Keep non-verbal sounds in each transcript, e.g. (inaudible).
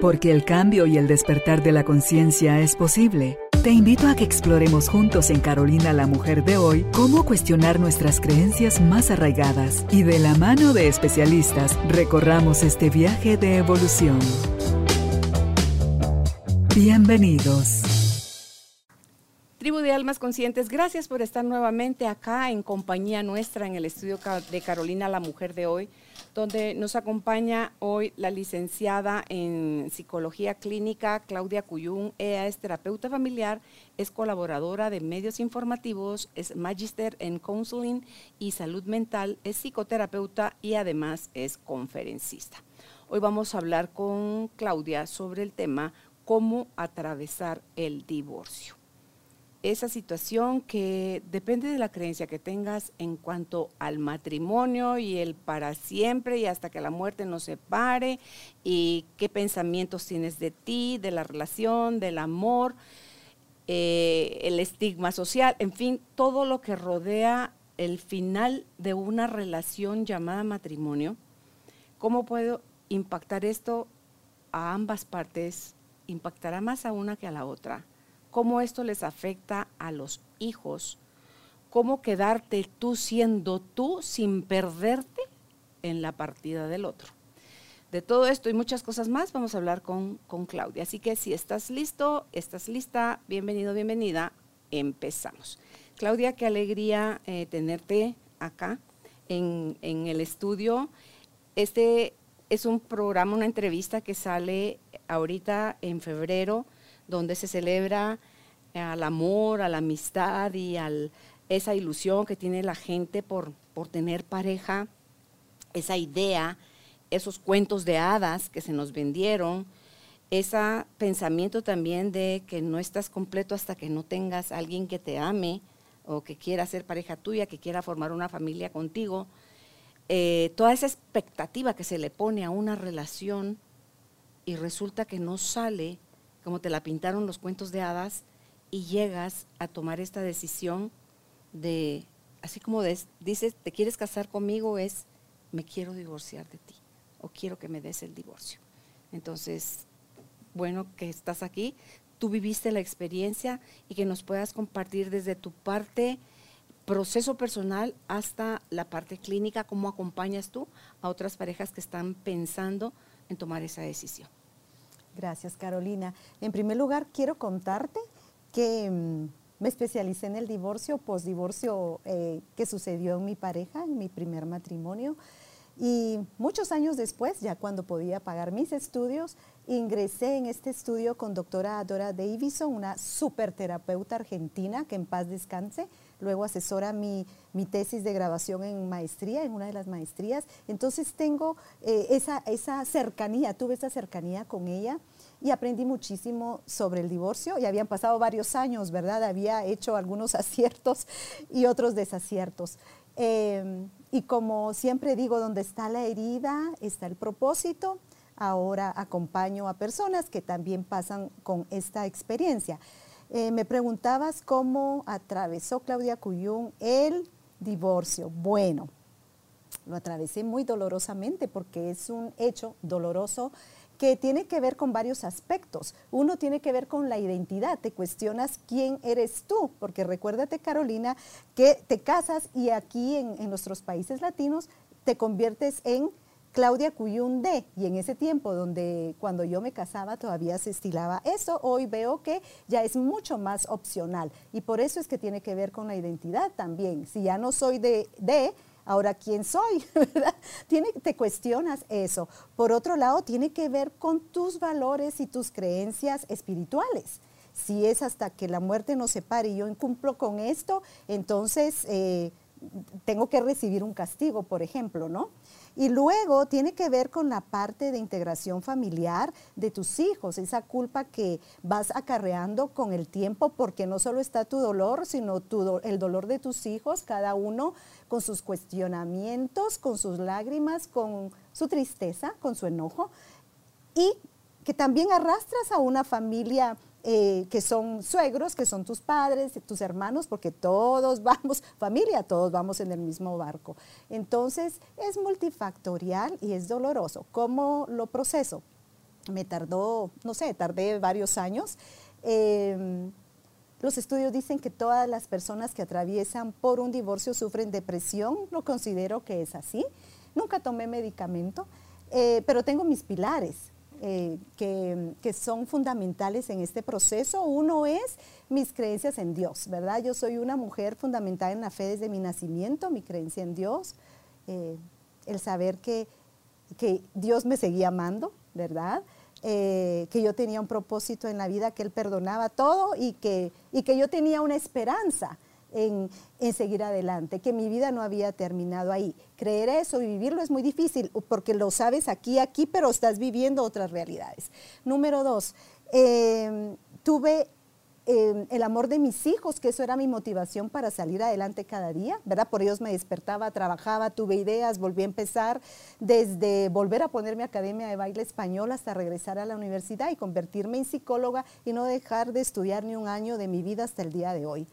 Porque el cambio y el despertar de la conciencia es posible. Te invito a que exploremos juntos en Carolina la Mujer de hoy cómo cuestionar nuestras creencias más arraigadas y de la mano de especialistas recorramos este viaje de evolución. Bienvenidos. Tribu de Almas Conscientes, gracias por estar nuevamente acá en compañía nuestra en el estudio de Carolina la Mujer de hoy donde nos acompaña hoy la licenciada en Psicología Clínica Claudia Cuyún. Ella es terapeuta familiar, es colaboradora de medios informativos, es magister en counseling y salud mental, es psicoterapeuta y además es conferencista. Hoy vamos a hablar con Claudia sobre el tema cómo atravesar el divorcio esa situación que depende de la creencia que tengas en cuanto al matrimonio y el para siempre y hasta que la muerte nos separe y qué pensamientos tienes de ti, de la relación, del amor, eh, el estigma social, en fin, todo lo que rodea el final de una relación llamada matrimonio. ¿Cómo puedo impactar esto a ambas partes? ¿Impactará más a una que a la otra? Cómo esto les afecta a los hijos, cómo quedarte tú siendo tú sin perderte en la partida del otro. De todo esto y muchas cosas más vamos a hablar con, con Claudia. Así que si estás listo, estás lista, bienvenido, bienvenida, empezamos. Claudia, qué alegría eh, tenerte acá en, en el estudio. Este es un programa, una entrevista que sale ahorita en febrero donde se celebra eh, al amor, a la amistad y a esa ilusión que tiene la gente por, por tener pareja, esa idea, esos cuentos de hadas que se nos vendieron, ese pensamiento también de que no estás completo hasta que no tengas alguien que te ame o que quiera ser pareja tuya, que quiera formar una familia contigo, eh, toda esa expectativa que se le pone a una relación y resulta que no sale como te la pintaron los cuentos de hadas y llegas a tomar esta decisión de, así como dices, te quieres casar conmigo, es, me quiero divorciar de ti o quiero que me des el divorcio. Entonces, bueno que estás aquí, tú viviste la experiencia y que nos puedas compartir desde tu parte proceso personal hasta la parte clínica, cómo acompañas tú a otras parejas que están pensando en tomar esa decisión. Gracias, Carolina. En primer lugar, quiero contarte que mm, me especialicé en el divorcio, postdivorcio eh, que sucedió en mi pareja, en mi primer matrimonio. Y muchos años después, ya cuando podía pagar mis estudios, ingresé en este estudio con doctora Dora Davison, una superterapeuta argentina que en paz descanse. Luego asesora mi, tesis de grabación en maestría, en una de las maestrías. Entonces tengo eh, esa, esa cercanía, tuve esa cercanía con ella y aprendí muchísimo sobre el divorcio. Y habían pasado varios años, ¿verdad? Había hecho algunos (laughs) aciertos y otros desaciertos. Em, y como siempre digo, donde está la herida, está el propósito. Ahora acompaño a personas que también pasan con esta experiencia. Eh, me preguntabas cómo atravesó Claudia Cuyún el divorcio. Bueno, lo atravesé muy dolorosamente porque es un hecho doloroso que tiene que ver con varios aspectos. Uno tiene que ver con la identidad, te cuestionas quién eres tú, porque recuérdate Carolina que te casas y aquí en, nuestros países latinos te conviertes en Claudia Cuyunde, y en ese tiempo donde cuando yo me casaba todavía se estilaba eso, hoy veo que ya es mucho más opcional y por eso es que tiene que ver con la identidad también. Si ya no soy de, de ahora quién soy, (laughs) Tiene, te cuestionas eso. Por otro lado, tiene que ver con tus valores y tus creencias espirituales. Si es hasta que la muerte nos separe y yo incumplo con esto, entonces eh, tengo que recibir un castigo, por ejemplo, ¿no? Y luego tiene que ver con la parte de integración familiar de tus hijos, esa culpa que vas acarreando con el tiempo, porque no solo está tu dolor, sino el dolor de tus hijos, cada uno con sus cuestionamientos, con sus lágrimas, con su tristeza, con su enojo, y que también arrastras a una familia eh, que son suegros, que son tus padres, tus hermanos, porque todos (laughs) vamos, familia, todos vamos en el mismo barco. Entonces es multifactorial y es doloroso. ¿Cómo lo proceso? me tardó, no sé, tardé varios años. Em, los estudios dicen que todas las personas que atraviesan por un divorcio sufren depresión, lo considero que es así. Nunca tomé medicamento, eh, pero tengo mis pilares. Eh, que, que, son fundamentales en este proceso. Uno es mis creencias en Dios, ¿verdad? Yo soy una mujer fundamental en la fe desde mi nacimiento, mi creencia en Dios, eh, el saber que, que, Dios me seguía amando, ¿verdad? Eh, que yo tenía un propósito en la vida, que Él perdonaba todo y que, y que yo tenía una esperanza en, seguir adelante, que mi vida no había terminado ahí. Creer eso y vivirlo es muy difícil porque lo sabes aquí, aquí, pero estás viviendo otras realidades. Número dos, eh, tuve eh, el amor de mis hijos, que eso era mi motivación para salir adelante cada día, ¿verdad? Por ellos me despertaba, trabajaba, tuve ideas, volví a empezar desde volver a ponerme academia de baile español hasta regresar a la universidad y convertirme en psicóloga y no dejar de estudiar ni un año de mi vida hasta el día de hoy.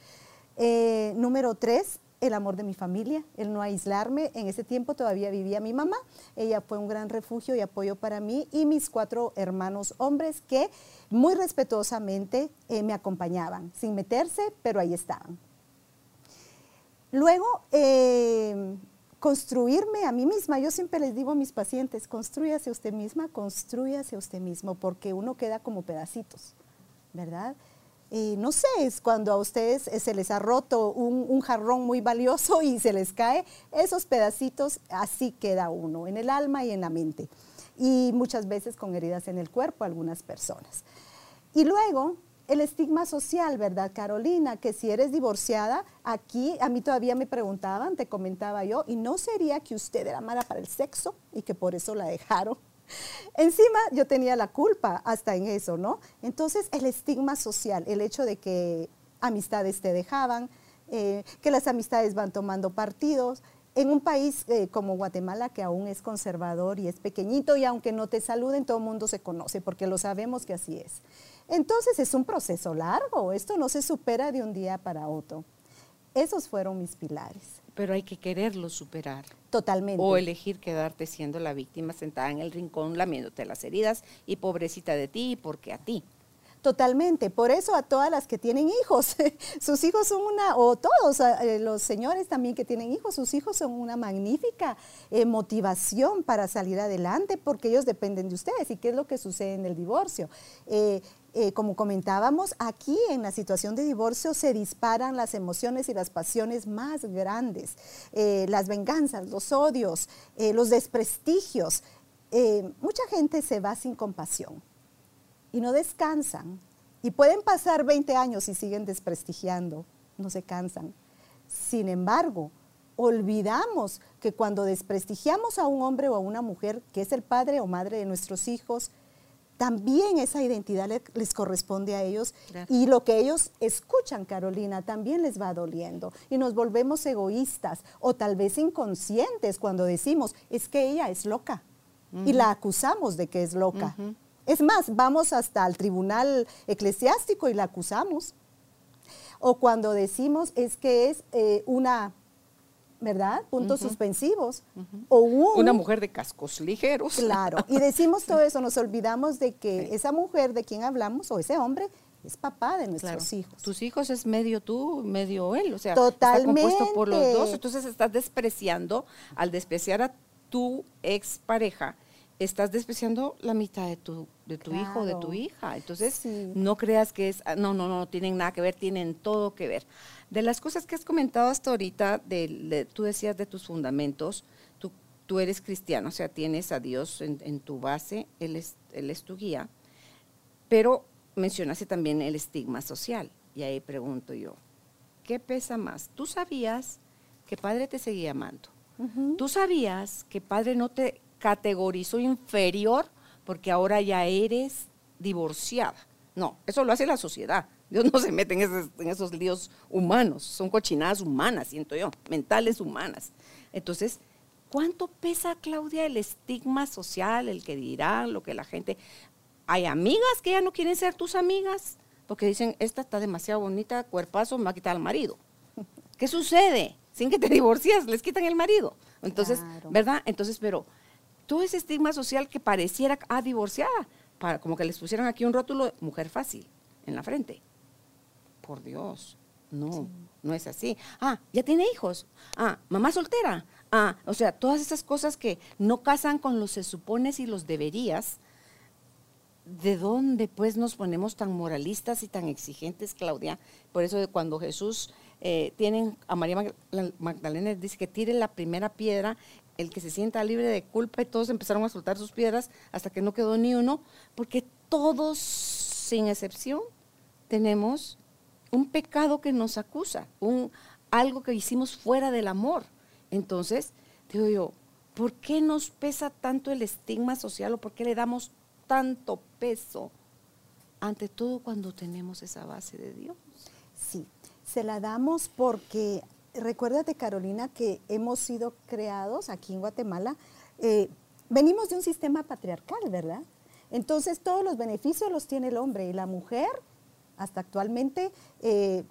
Eh, número tres, el amor de mi familia, el no aislarme. En ese tiempo todavía vivía mi mamá. Ella fue un gran refugio y apoyo para mí y mis cuatro hermanos hombres que muy respetuosamente eh, me acompañaban, sin meterse, pero ahí estaban. Luego, eh, construirme a mí misma. Yo siempre les digo a mis pacientes, construyase usted misma, construyase usted mismo, porque uno queda como pedacitos, ¿verdad? No sé, es cuando a ustedes eh, se les ha roto un, jarrón muy valioso y se les cae, esos pedacitos, así queda uno, en el alma y en la mente. Y muchas veces con heridas en el cuerpo, algunas personas. Y luego, el estigma social, ¿verdad, Carolina? Que si eres divorciada, aquí a mí todavía me preguntaban, te comentaba yo, ¿y no sería que usted era mala para el sexo y que por eso la dejaron? Encima yo tenía la culpa hasta en eso, ¿no? Entonces el estigma social, el hecho de que amistades te dejaban, eh, que las amistades van tomando partidos, en un país eh, como Guatemala, que aún es conservador y es pequeñito, y aunque no te saluden, todo el mundo se conoce, porque lo sabemos que así es. Entonces es un proceso largo, esto no se supera de un día para otro. Esos fueron mis pilares pero hay que quererlo superar. Totalmente. O elegir quedarte siendo la víctima sentada en el rincón lamiéndote las heridas y pobrecita de ti, porque a ti. Totalmente, por eso a todas las que tienen hijos, (laughs) sus hijos son una, o todos eh, los señores también que tienen hijos, sus hijos son una magnífica eh, motivación para salir adelante porque ellos dependen de ustedes. ¿Y qué es lo que sucede en el divorcio? Eh, eh, como comentábamos, aquí en la situación de divorcio se disparan las emociones y las pasiones más grandes, eh, las venganzas, los odios, eh, los desprestigios. mucha gente se va sin compasión y no descansan. Y pueden pasar 20 años y siguen desprestigiando, no se cansan. Sin embargo, olvidamos que cuando desprestigiamos a un hombre o a una mujer, que es el padre o madre de nuestros hijos, también esa identidad les, corresponde a ellos y lo que ellos escuchan, Carolina, también les va doliendo. Y nos volvemos egoístas o tal vez inconscientes cuando decimos, es que ella es loca y la acusamos de que es loca. Es más, vamos hasta el tribunal eclesiástico y la acusamos. O cuando decimos es que es eh, una ¿verdad? Puntos suspensivos. o Una mujer de cascos ligeros. Claro, y decimos todo (laughs) eso, nos olvidamos de que esa mujer de quien hablamos o ese hombre es papá de nuestros hijos. Tus hijos es medio tú, medio él, o sea, Totalmente. está compuesto por los dos, entonces estás despreciando, al despreciar a tu expareja, estás despreciando la mitad de tu, de tu hijo o de tu hija. Entonces, no creas que es, no, no, no, tienen nada que ver, tienen todo que ver. De las cosas que has comentado hasta ahorita, de, tú decías de tus fundamentos, tú, tú, eres cristiano, o sea, tienes a Dios en, tu base, él es, él es tu guía, pero mencionaste también el estigma social. Y ahí pregunto yo, ¿qué pesa más? ¿Tú sabías que Padre te seguía amando? ¿Tú sabías que Padre no te categorizó inferior porque ahora ya eres divorciada? No, eso lo hace la sociedad. Dios no se mete en esos, en esos líos humanos, son cochinadas humanas, siento yo, mentales humanas. Entonces, ¿cuánto pesa, Claudia, el estigma social, el que dirán, lo que la gente... Hay amigas que ya no quieren ser tus amigas porque dicen, esta está demasiado bonita, cuerpazo, me va a quitar al marido. (laughs) ¿Qué sucede? Sin que te divorcias, les quitan el marido. Entonces, ¿verdad? Entonces, pero todo ese estigma social que pareciera, ah, divorciada, para, como que les pusieran aquí un rótulo, mujer fácil, en la frente. Por Dios, no, no es así. Ah, ya tiene hijos. Ah, mamá soltera. Ah, o sea, todas esas cosas que no casan con los se supones y los deberías. ¿De dónde pues nos ponemos tan moralistas y tan exigentes, Claudia? Por eso de cuando Jesús eh, tienen a María Magdalena, dice que tire la primera piedra, el que se sienta libre de culpa y todos empezaron a soltar sus piedras hasta que no quedó ni uno, porque todos, sin excepción, tenemos un pecado que nos acusa, un, algo que hicimos fuera del amor. Entonces, digo yo, ¿por qué nos pesa tanto el estigma social o por qué le damos tanto peso? Ante todo cuando tenemos esa base de Dios. Sí, se la damos porque, recuérdate Carolina, que hemos sido creados aquí en Guatemala, eh, venimos de un sistema patriarcal, ¿verdad? Entonces todos los beneficios los tiene el hombre y la mujer hasta actualmente, eh,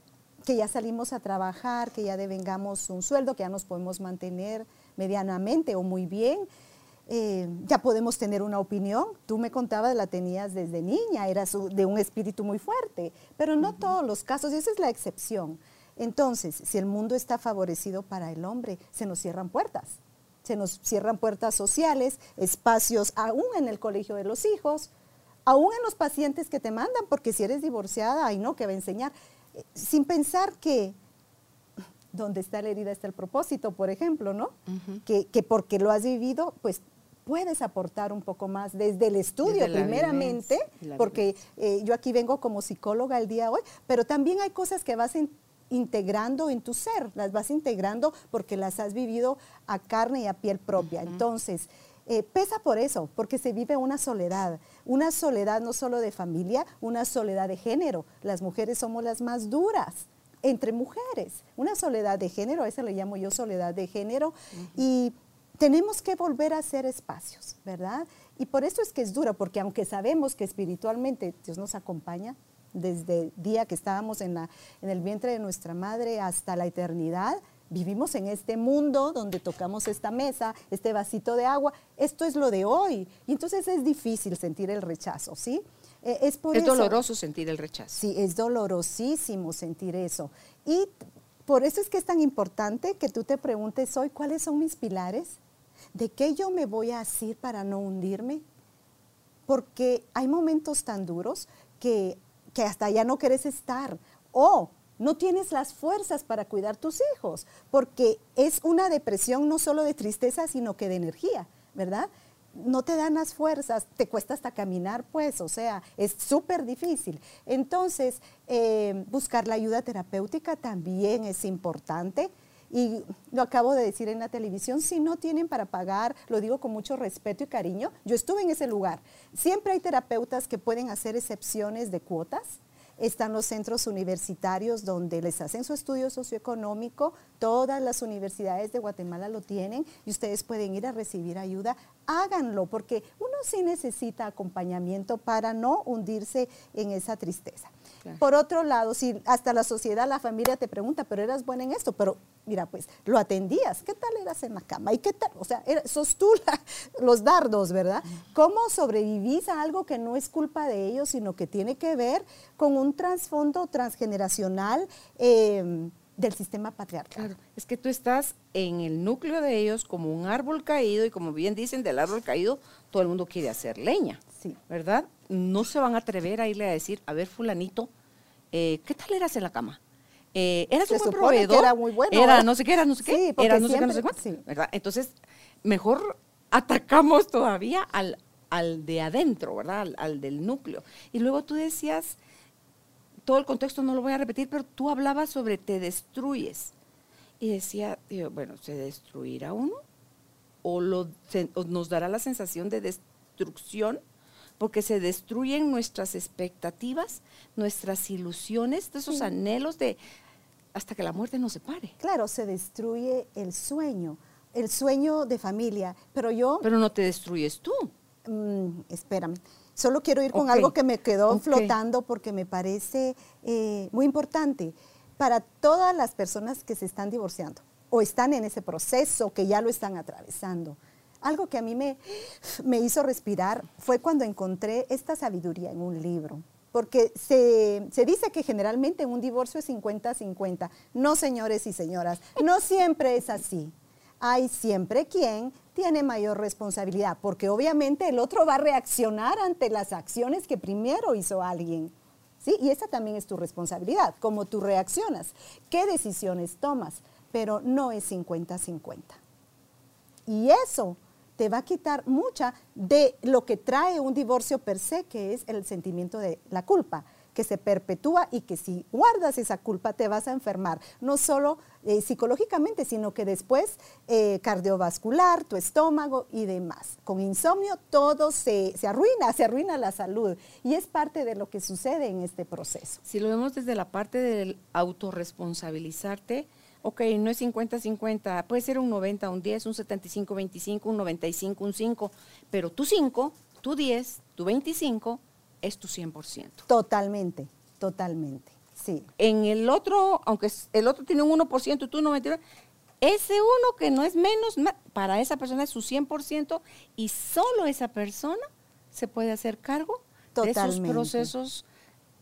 que ya salimos a trabajar, que ya devengamos un sueldo, que ya nos podemos mantener medianamente o muy bien. Eh, ya podemos tener una opinión. Tú me contabas, la tenías desde niña, eras de un espíritu muy fuerte, pero no todos los casos, esa es la excepción. Entonces, si el mundo está favorecido para el hombre, se nos cierran puertas. Se nos cierran puertas sociales, espacios aún en el colegio de los hijos, aún en los pacientes que te mandan, porque si eres divorciada, ay no, que va a enseñar, eh, sin pensar que donde está la herida está el propósito, por ejemplo, ¿no? que, porque lo has vivido, pues puedes aportar un poco más desde el estudio, primeramente, porque eh, yo aquí vengo como psicóloga el día de hoy, pero también hay cosas que vas integrando en tu ser, las vas integrando porque las has vivido a carne y a piel propia. Entonces, eh, pesa por eso, porque se vive una soledad, una soledad no solo de familia, una soledad de género. Las mujeres somos las más duras entre mujeres, una soledad de género, a esa le llamo yo soledad de género, y tenemos que volver a hacer espacios, ¿verdad? Y por eso es que es duro, porque aunque sabemos que espiritualmente Dios nos acompaña, desde el día que estábamos en, la, en el vientre de nuestra madre hasta la eternidad, vivimos en este mundo donde tocamos esta mesa, este vasito de agua, esto es lo de hoy. Y entonces es difícil sentir el rechazo, ¿sí? Eh, es, es doloroso sentir el rechazo. Sí, es dolorosísimo sentir eso. Y por eso es que es tan importante que tú te preguntes hoy, ¿cuáles son mis pilares? ¿De qué yo me voy a asir para no hundirme? Porque hay momentos tan duros que, que hasta ya no quieres estar. O no tienes las fuerzas para cuidar tus hijos, porque es una depresión no solo de tristeza, sino que de energía, ¿verdad? No te dan las fuerzas, te cuesta hasta caminar, pues, o sea, es súper difícil. Entonces, eh, buscar la ayuda terapéutica también es importante. Y lo acabo de decir en la televisión, si no tienen para pagar, lo digo con mucho respeto y cariño, yo estuve en ese lugar. Siempre hay terapeutas que pueden hacer excepciones de cuotas, están los centros universitarios donde les hacen su estudio socioeconómico, todas las universidades de Guatemala lo tienen y ustedes pueden ir a recibir ayuda, háganlo porque uno sí necesita acompañamiento para no hundirse en esa tristeza. Por otro lado, si hasta la sociedad, la familia te pregunta, pero eras buena en esto, pero mira, pues lo atendías, ¿qué tal eras en la cama? ¿Y qué tal? O sea, sos tú (laughs) los dardos, ¿verdad? ¿Cómo sobrevivís a algo que no es culpa de ellos, sino que tiene que ver con un trasfondo transgeneracional? Em, del sistema patriarcal. Claro, es que tú estás en el núcleo de ellos como un árbol caído y como bien dicen, del árbol caído todo el mundo quiere hacer leña, sí. ¿verdad? No se van a atrever a irle a decir, a ver fulanito, eh, ¿qué tal eras en la cama? Eh, eras un buen proveedor. era muy bueno. Era no sé qué, era no sé qué. era no sé qué, no sé cuánto. ¿verdad? Entonces, mejor atacamos todavía al, al de adentro, ¿verdad? Al, del núcleo. Y luego tú decías, todo el contexto no lo voy a repetir, pero tú hablabas sobre te destruyes. Y decía, bueno, ¿se destruirá uno? ¿O, lo, o nos dará la sensación de destrucción? Porque se destruyen nuestras expectativas, nuestras ilusiones, esos anhelos de hasta que la muerte nos separe. Claro, se destruye el sueño, el sueño de familia, pero yo... Pero no te destruyes tú. Mm, espérame. Solo quiero ir con algo que me quedó flotando porque me parece eh, muy importante para todas las personas que se están divorciando o están en ese proceso, que ya lo están atravesando. Algo que a mí me, me hizo respirar fue cuando encontré esta sabiduría en un libro. Porque se, se, dice que generalmente un divorcio es 50-50. No, señores y señoras, no siempre es así. Hay siempre quien tiene mayor responsabilidad, porque obviamente el otro va a reaccionar ante las acciones que primero hizo alguien. ¿sí? Y esa también es tu responsabilidad, cómo tú reaccionas, qué decisiones tomas, pero no es 50-50. Y eso te va a quitar mucha de lo que trae un divorcio per se, que es el sentimiento de la culpa, que se perpetúa y que si guardas esa culpa te vas a enfermar, no solo eh, psicológicamente, sino que después eh, cardiovascular, tu estómago y demás. Con insomnio todo se, se arruina, se arruina la salud y es parte de lo que sucede en este proceso. Si lo vemos desde la parte del autorresponsabilizarte, ok, no es 50-50, puede ser un 90, un 10, un 75-25, un 95, un 5, pero tu 5, tu 10, tu 25 es tu 100%. Totalmente, totalmente, sí. En el otro, aunque el otro tiene un 1% y tú 99, ese uno que no es menos, para esa persona es su 100% y solo esa persona se puede hacer cargo de esos procesos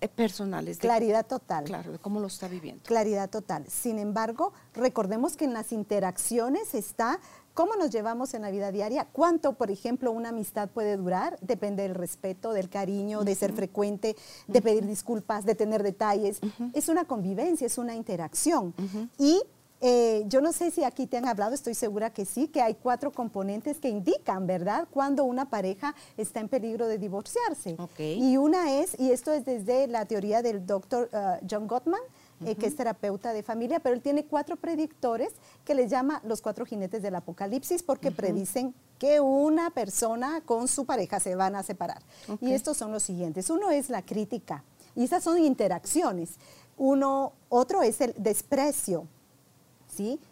eh, personales. Claridad total. Claro, de cómo lo está viviendo. Claridad total. Sin embargo, recordemos que en las interacciones está cómo nos llevamos en la vida diaria, cuánto, por ejemplo, una amistad puede durar, depende del respeto, del cariño, de ser frecuente, de pedir disculpas, de tener detalles. Es una convivencia, es una interacción. Y eh, yo no sé si aquí te han hablado, estoy segura que sí, que hay cuatro componentes que indican, ¿verdad?, cuando una pareja está en peligro de divorciarse. Y una es, y esto es desde la teoría del doctor uh, John Gottman, eh, que es terapeuta de familia, pero él tiene cuatro predictores que les llama los cuatro jinetes del apocalipsis porque predicen que una persona con su pareja se van a separar. Y estos son los siguientes. Uno es la crítica, y esas son interacciones. Uno, otro es el desprecio,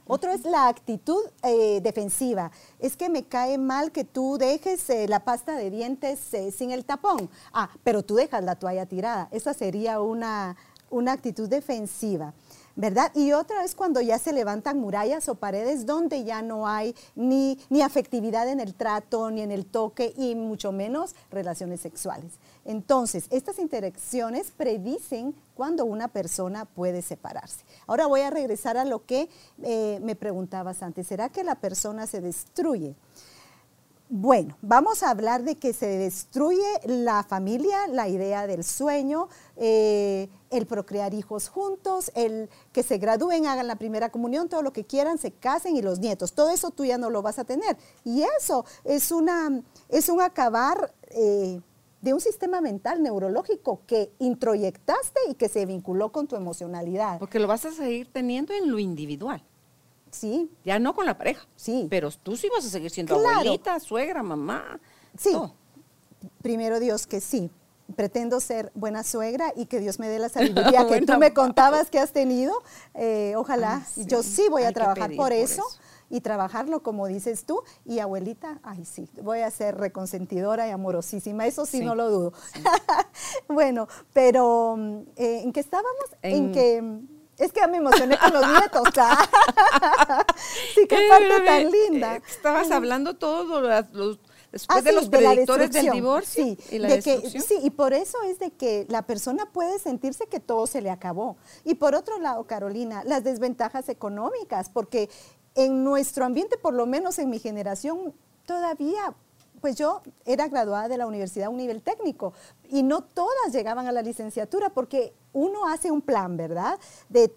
Otro es la actitud eh, defensiva. Es que me cae mal que tú dejes eh, la pasta de dientes eh, sin el tapón. Ah, pero tú dejas la toalla tirada. Esa sería una, una actitud defensiva. ¿Verdad? Y otra es cuando ya se levantan murallas o paredes donde ya no hay ni, ni afectividad en el trato, ni en el toque, y mucho menos relaciones sexuales. Entonces, estas interacciones predicen cuando una persona puede separarse. Ahora voy a regresar a lo que eh, me preguntabas antes. ¿Será que la persona se destruye? Bueno, vamos a hablar de que se destruye la familia, la idea del sueño, eh, el procrear hijos juntos, el que se gradúen, hagan la primera comunión, todo lo que quieran, se casen y los nietos. Todo eso tú ya no lo vas a tener. Y eso es, una, es un acabar eh, de un sistema mental neurológico que introyectaste y que se vinculó con tu emocionalidad. Porque lo vas a seguir teniendo en lo individual. Sí. Ya no con la pareja. Sí. Pero tú sí vas a seguir siendo abuelita, suegra, mamá. Sí. Primero Dios que sí. Pretendo ser buena suegra y que Dios me dé la (laughs) sabiduría que tú me contabas que has tenido. Eh, ojalá. Yo sí voy a trabajar por, eso, y trabajarlo como dices tú. Y abuelita, ay sí, voy a ser reconsentidora y amorosísima. Eso sí, no lo dudo. (laughs) bueno, pero eh, ¿en qué estábamos? en que es que ya me emocioné con los nietos. (laughs) sí, qué parte tan linda. Eh, estabas hablando todos los, después ah, de los predictores del divorcio sí, y la de que, sí, y por eso es de que la persona puede sentirse que todo se le acabó. Y por otro lado, Carolina, las desventajas económicas, porque en nuestro ambiente, por lo menos en mi generación, todavía pues yo era graduada de la universidad a un nivel técnico y no todas llegaban a la licenciatura porque uno hace un plan, ¿verdad? De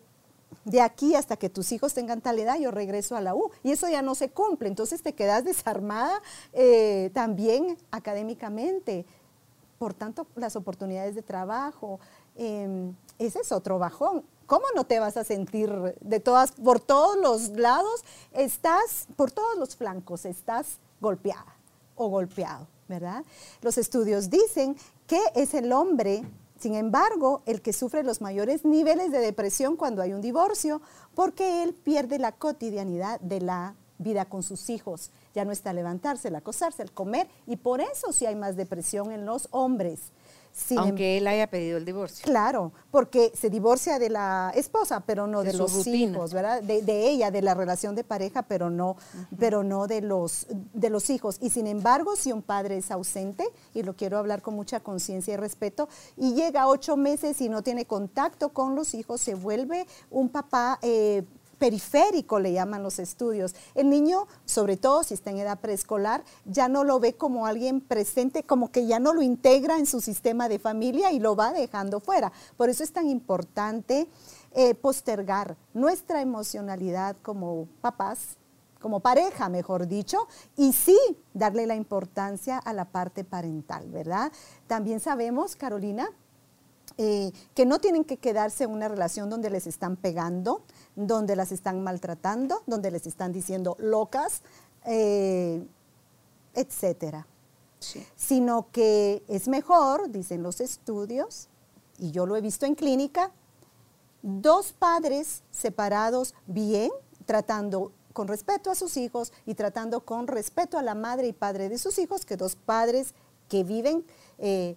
de aquí hasta que tus hijos tengan tal edad, yo regreso a la U. Y eso ya no se cumple. Entonces te quedas desarmada eh, también académicamente. Por tanto, las oportunidades de trabajo, em, ese es otro bajón. ¿Cómo no te vas a sentir de todas, por todos los lados? Estás, por todos los flancos, estás golpeada o golpeado, ¿verdad? Los estudios dicen que es el hombre, sin embargo, el que sufre los mayores niveles de depresión cuando hay un divorcio, porque él pierde la cotidianidad de la vida con sus hijos. Ya no está levantarse, el acosarse, el comer, y por eso sí hay más depresión en los hombres. Aunque él haya pedido el divorcio. Claro, porque se divorcia de la esposa, pero no de, los hijos, ¿verdad? De, ella, de la relación de pareja, pero no, pero no de los, de los hijos. Y sin embargo, si un padre es ausente, y lo quiero hablar con mucha conciencia y respeto, y llega ocho meses y no tiene contacto con los hijos, se vuelve un papá eh, periférico, le llaman los estudios. El niño, sobre todo si está en edad preescolar, ya no lo ve como alguien presente, como que ya no lo integra en su sistema de familia y lo va dejando fuera. Por eso es tan importante eh, postergar nuestra emocionalidad como papás, como pareja, mejor dicho, y sí darle la importancia a la parte parental, ¿verdad? También sabemos, Carolina, eh, que no tienen que quedarse en una relación donde les están pegando, donde las están maltratando, donde les están diciendo locas, eh, etcétera. Sino que es mejor, dicen los estudios, y yo lo he visto en clínica, dos padres separados bien, tratando con respeto a sus hijos y tratando con respeto a la madre y padre de sus hijos, que dos padres que viven eh,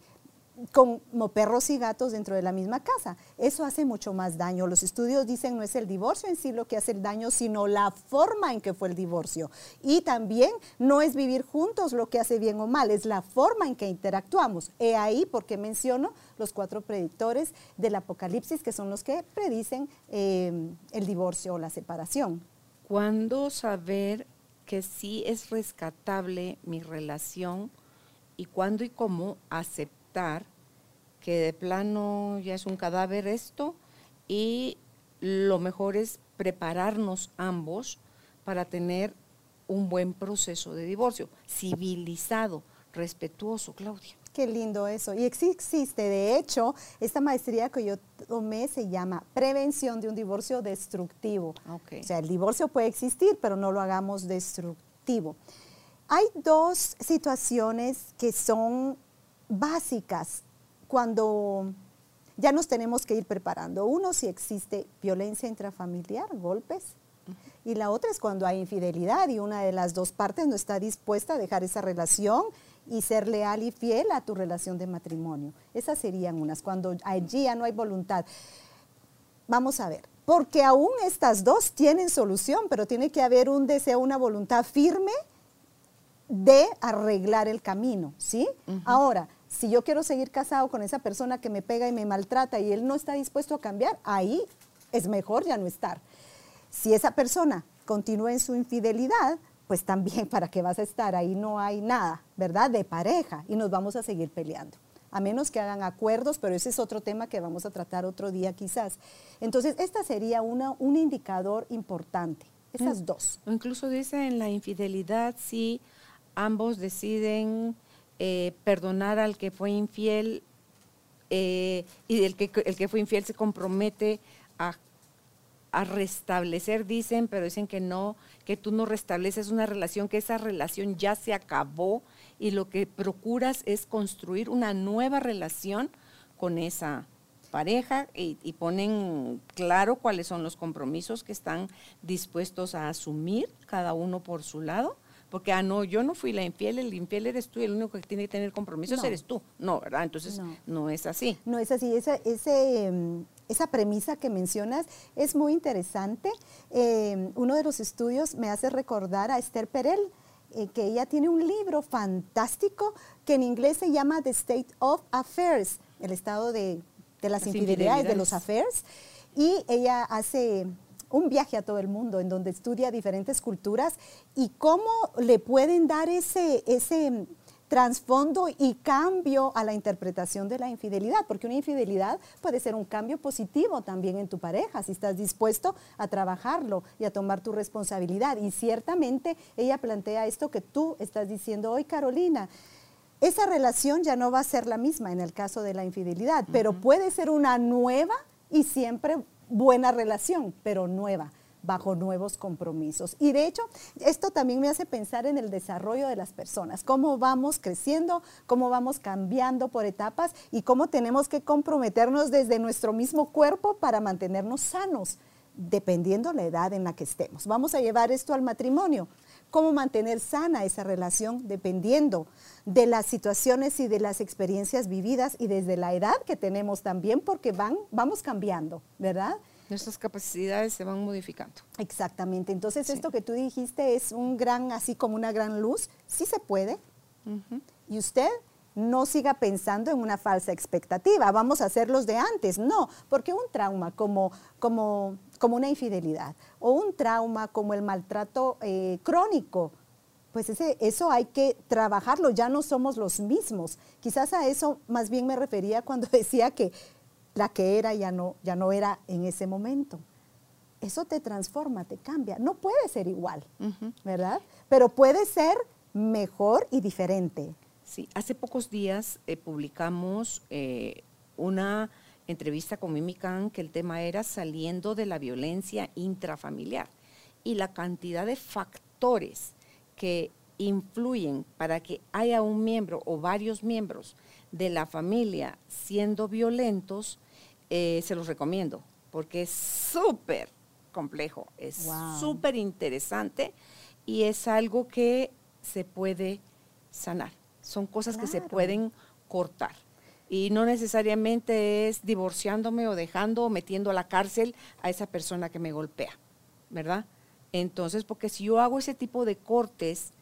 como perros y gatos dentro de la misma casa. Eso hace mucho más daño. Los estudios dicen no es el divorcio en sí lo que hace el daño, sino la forma en que fue el divorcio. Y también no es vivir juntos lo que hace bien o mal, es la forma en que interactuamos. He ahí porque menciono los cuatro predictores del Apocalipsis, que son los que predicen eh, el divorcio o la separación. ¿Cuándo saber que sí es rescatable mi relación y cuándo y cómo aceptar? Que de plano ya es un cadáver esto y lo mejor es prepararnos ambos para tener un buen proceso de divorcio, civilizado, respetuoso, Claudia. Qué lindo eso. Y existe, de hecho, esta maestría que yo tomé se llama Prevención de un divorcio destructivo. O sea, el divorcio puede existir, pero no lo hagamos destructivo. Hay dos situaciones que son básicas cuando ya nos tenemos que ir preparando. Uno, si existe violencia intrafamiliar, golpes, y la otra es cuando hay infidelidad y una de las dos partes no está dispuesta a dejar esa relación y ser leal y fiel a tu relación de matrimonio. Esas serían unas, cuando allí ya no hay voluntad. Vamos a ver, porque aún estas dos tienen solución, pero tiene que haber un deseo, una voluntad firme de arreglar el camino, ¿sí? Ahora, si yo quiero seguir casado con esa persona que me pega y me maltrata y él no está dispuesto a cambiar, ahí es mejor ya no estar. Si esa persona continúa en su infidelidad, pues también para qué vas a estar, ahí no hay nada, ¿verdad? De pareja y nos vamos a seguir peleando. A menos que hagan acuerdos, pero ese es otro tema que vamos a tratar otro día quizás. Entonces, esta sería una, un indicador importante, esas mm. dos. incluso dice en la infidelidad, si ambos deciden eh, perdonar al que fue infiel eh, y el que, el que fue infiel se compromete a, a, restablecer, dicen, pero dicen que no, que tú no restableces una relación, que esa relación ya se acabó y lo que procuras es construir una nueva relación con esa pareja y, y ponen claro cuáles son los compromisos que están dispuestos a asumir cada uno por su lado porque, ah, no, yo no fui la infiel, el infiel eres tú y el único que tiene que tener compromisos eres tú. No, ¿verdad? Entonces, no. es así. No es así. Esa, ese, mm, esa premisa que mencionas es muy interesante. Eh, uno de los estudios me hace recordar a Esther Perel, eh, que ella tiene un libro fantástico que en inglés se llama The State of Affairs, el estado de, las, infidelidades, de los affairs. Y ella hace un viaje a todo el mundo en donde estudia diferentes culturas y cómo le pueden dar ese, ese trasfondo y cambio a la interpretación de la infidelidad, porque una infidelidad puede ser un cambio positivo también en tu pareja, si estás dispuesto a trabajarlo y a tomar tu responsabilidad. Y ciertamente ella plantea esto que tú estás diciendo hoy, Carolina. Esa relación ya no va a ser la misma en el caso de la infidelidad, pero puede ser una nueva y siempre buena relación, pero nueva bajo nuevos compromisos. Y de hecho, esto también me hace pensar en el desarrollo de las personas, cómo vamos creciendo, cómo vamos cambiando por etapas y cómo tenemos que comprometernos desde nuestro mismo cuerpo para mantenernos sanos, dependiendo la edad en la que estemos. Vamos a llevar esto al matrimonio. Cómo mantener sana esa relación dependiendo de las situaciones y de las experiencias vividas y desde la edad que tenemos también, porque van, vamos cambiando, ¿verdad? Nuestras capacidades se van modificando. Exactamente. Entonces, esto que tú dijiste es un gran, así como una gran luz, sí se puede. Y usted no siga pensando en una falsa expectativa, vamos a hacer los de antes. No, porque un trauma como, como, como una infidelidad o un trauma como el maltrato eh, crónico, pues ese, eso hay que trabajarlo, ya no somos los mismos. Quizás a eso más bien me refería cuando (laughs) decía que la que era ya no, ya no era en ese momento. Eso te transforma, te cambia. No puede ser igual, ¿verdad? Pero puede ser mejor y diferente. Sí, hace pocos días eh, publicamos eh, una entrevista con Mimi Khan que el tema era saliendo de la violencia intrafamiliar y la cantidad de factores que influyen para que haya un miembro o varios miembros de la familia siendo violentos, eh, se los recomiendo porque es súper complejo, es súper interesante y es algo que se puede sanar. Son cosas que se pueden cortar. Y no necesariamente es divorciándome o dejando o metiendo a la cárcel a esa persona que me golpea, ¿verdad? Entonces, porque si yo hago ese tipo de cortes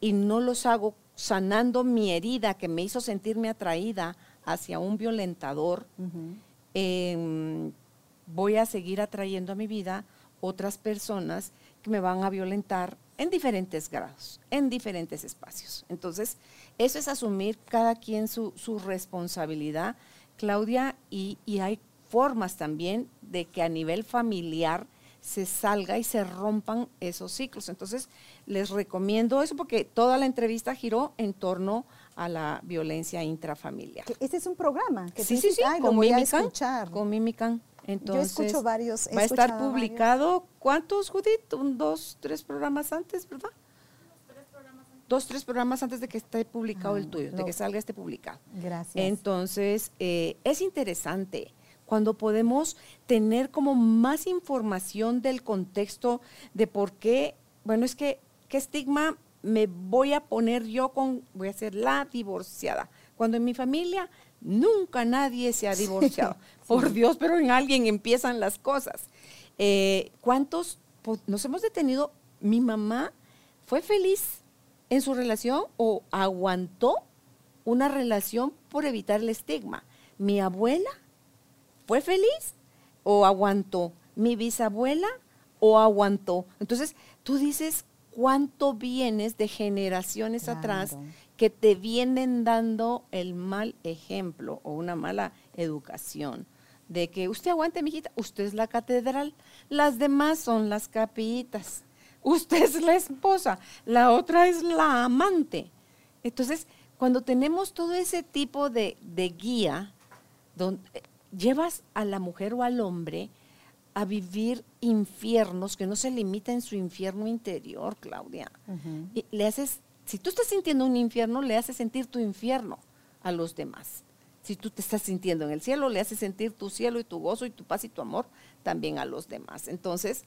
y no los hago sanando mi herida que me hizo sentirme atraída hacia un violentador, em, voy a seguir atrayendo a mi vida otras personas que me van a violentar en diferentes grados, en diferentes espacios. Entonces, eso es asumir cada quien su, responsabilidad, Claudia, y, hay formas también de que a nivel familiar se salga y se rompan esos ciclos. Entonces, les recomiendo eso porque toda la entrevista giró en torno a la violencia intrafamiliar. Ese es un programa que sí, sí, sí, con Mimican, Con Mimican. Entonces, Yo escucho varios. va a estar publicado, ¿cuántos, Judith? Un, dos, tres programas antes, ¿verdad? Dos, tres programas antes de que esté publicado el ah, tuyo, de que salga este publicado. Gracias. Entonces, eh, es interesante cuando podemos tener como más información del contexto de por qué, bueno, es que, ¿qué estigma me voy a poner yo con, voy a ser la divorciada? Cuando en mi familia nunca nadie se ha divorciado. (laughs) Por Dios, pero en alguien empiezan las cosas. Eh, ¿Cuántos nos hemos detenido? Mi mamá fue feliz en su relación o aguantó una relación por evitar el estigma. Mi abuela fue feliz o aguantó. Mi bisabuela o aguantó. Entonces, tú dices cuánto vienes de generaciones atrás que te vienen dando el mal ejemplo o una mala educación de que usted aguante, mijita, usted es la catedral, las demás son las capillitas, usted es la esposa, la otra es la amante. Entonces, cuando tenemos todo ese tipo de, guía, donde eh, llevas a la mujer o al hombre a vivir infiernos que no se limita en su infierno interior, Claudia. y le haces si tú estás sintiendo un infierno, le haces sentir tu infierno a los demás. Si tú te estás sintiendo en el cielo, le haces sentir tu cielo y tu gozo y tu paz y tu amor también a los demás. Entonces,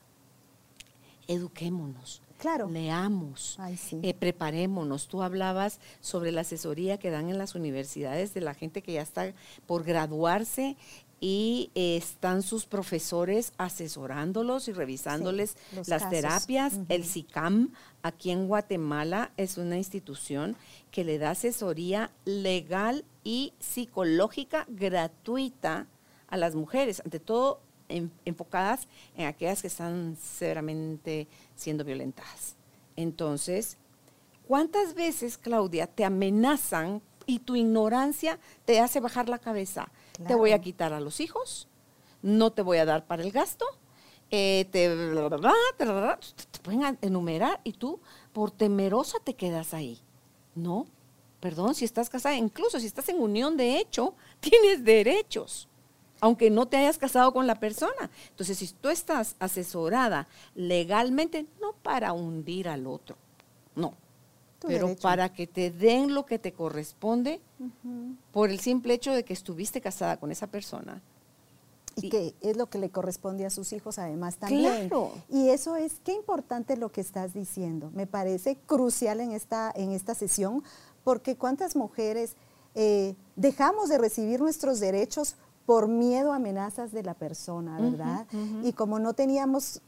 eduquémonos. Claro. Leamos, eh, preparémonos. Tú hablabas sobre la asesoría que dan en las universidades de la gente que ya está por graduarse y eh, están sus profesores asesorándolos y revisándoles las terapias. El SICAM aquí en Guatemala es una institución que le da asesoría legal y psicológica gratuita a las mujeres, ante todo enfocadas en aquellas que están severamente siendo violentadas. Entonces, ¿cuántas veces, Claudia, te amenazan y tu ignorancia te hace bajar la cabeza? Te voy a quitar a los hijos, no te voy a dar para el gasto, eh, te, te, pueden enumerar y tú por temerosa te quedas ahí. No, perdón, si estás casada, incluso si estás en unión de hecho, (laughs) tienes derechos, aunque no te hayas casado con la persona. Entonces, si tú estás asesorada legalmente, no para hundir al otro, no, pero para que te den lo que te corresponde por el simple hecho de que estuviste casada con esa persona, y, que es lo que le corresponde a sus hijos además también. Y eso es, qué importante lo que estás diciendo. Me parece crucial en esta, en esta sesión, porque cuántas mujeres eh, dejamos de recibir nuestros derechos por miedo a amenazas de la persona, ¿verdad? Y como no teníamos,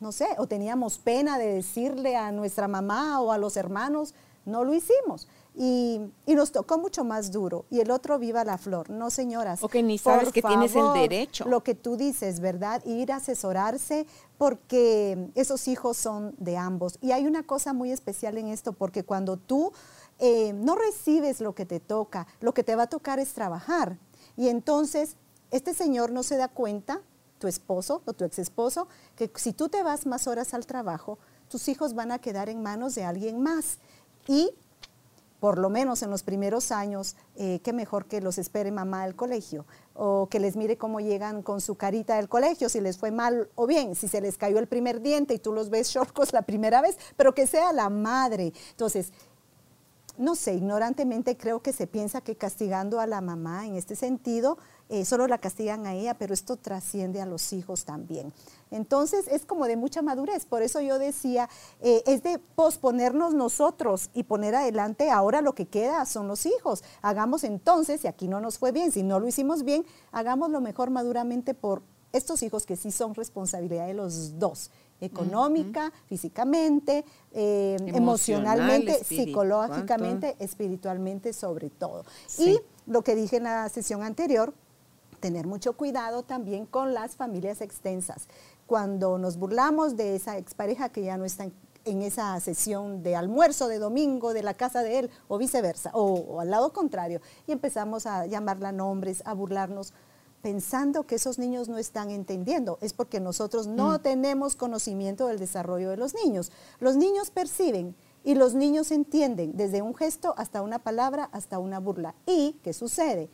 no sé, o teníamos pena de decirle a nuestra mamá o a los hermanos, no lo hicimos. Y, nos tocó mucho más duro. Y el otro viva la flor. No, señoras. O que ni sabes que tienes el derecho. Lo que tú dices, ¿verdad? Ir a asesorarse porque esos hijos son de ambos. Y hay una cosa muy especial en esto, porque cuando tú eh, no recibes lo que te toca, lo que te va a tocar es trabajar. Y entonces, este señor no se da cuenta, tu esposo o tu ex esposo, que si tú te vas más horas al trabajo, tus hijos van a quedar en manos de alguien más. Y por lo menos en los primeros años, eh, qué mejor que los espere mamá al colegio o que les mire cómo llegan con su carita del colegio, si les fue mal o bien, si se les cayó el primer diente y tú los ves shortcos la primera vez, pero que sea la madre. Entonces, no sé, ignorantemente creo que se piensa que castigando a la mamá en este sentido, eh, solo la castigan a ella, pero esto trasciende a los hijos también. Entonces es como de mucha madurez, por eso yo decía, eh, es de posponernos nosotros y poner adelante ahora lo que queda son los hijos. Hagamos entonces, si aquí no nos fue bien, si no lo hicimos bien, hagamos lo mejor maduramente por estos hijos que sí son responsabilidad de los dos económica, físicamente, eh, emocionalmente, psicológicamente, espiritualmente sobre todo. Y lo que dije en la sesión anterior, tener mucho cuidado también con las familias extensas cuando nos burlamos de esa expareja que ya no está en, esa sesión de almuerzo de domingo de la casa de él o viceversa, o, al lado contrario, y empezamos a llamarla nombres, a burlarnos pensando que esos niños no están entendiendo. Es porque nosotros no mm. tenemos conocimiento del desarrollo de los niños. Los niños perciben y los niños entienden desde un gesto hasta una palabra, hasta una burla. ¿Y qué sucede?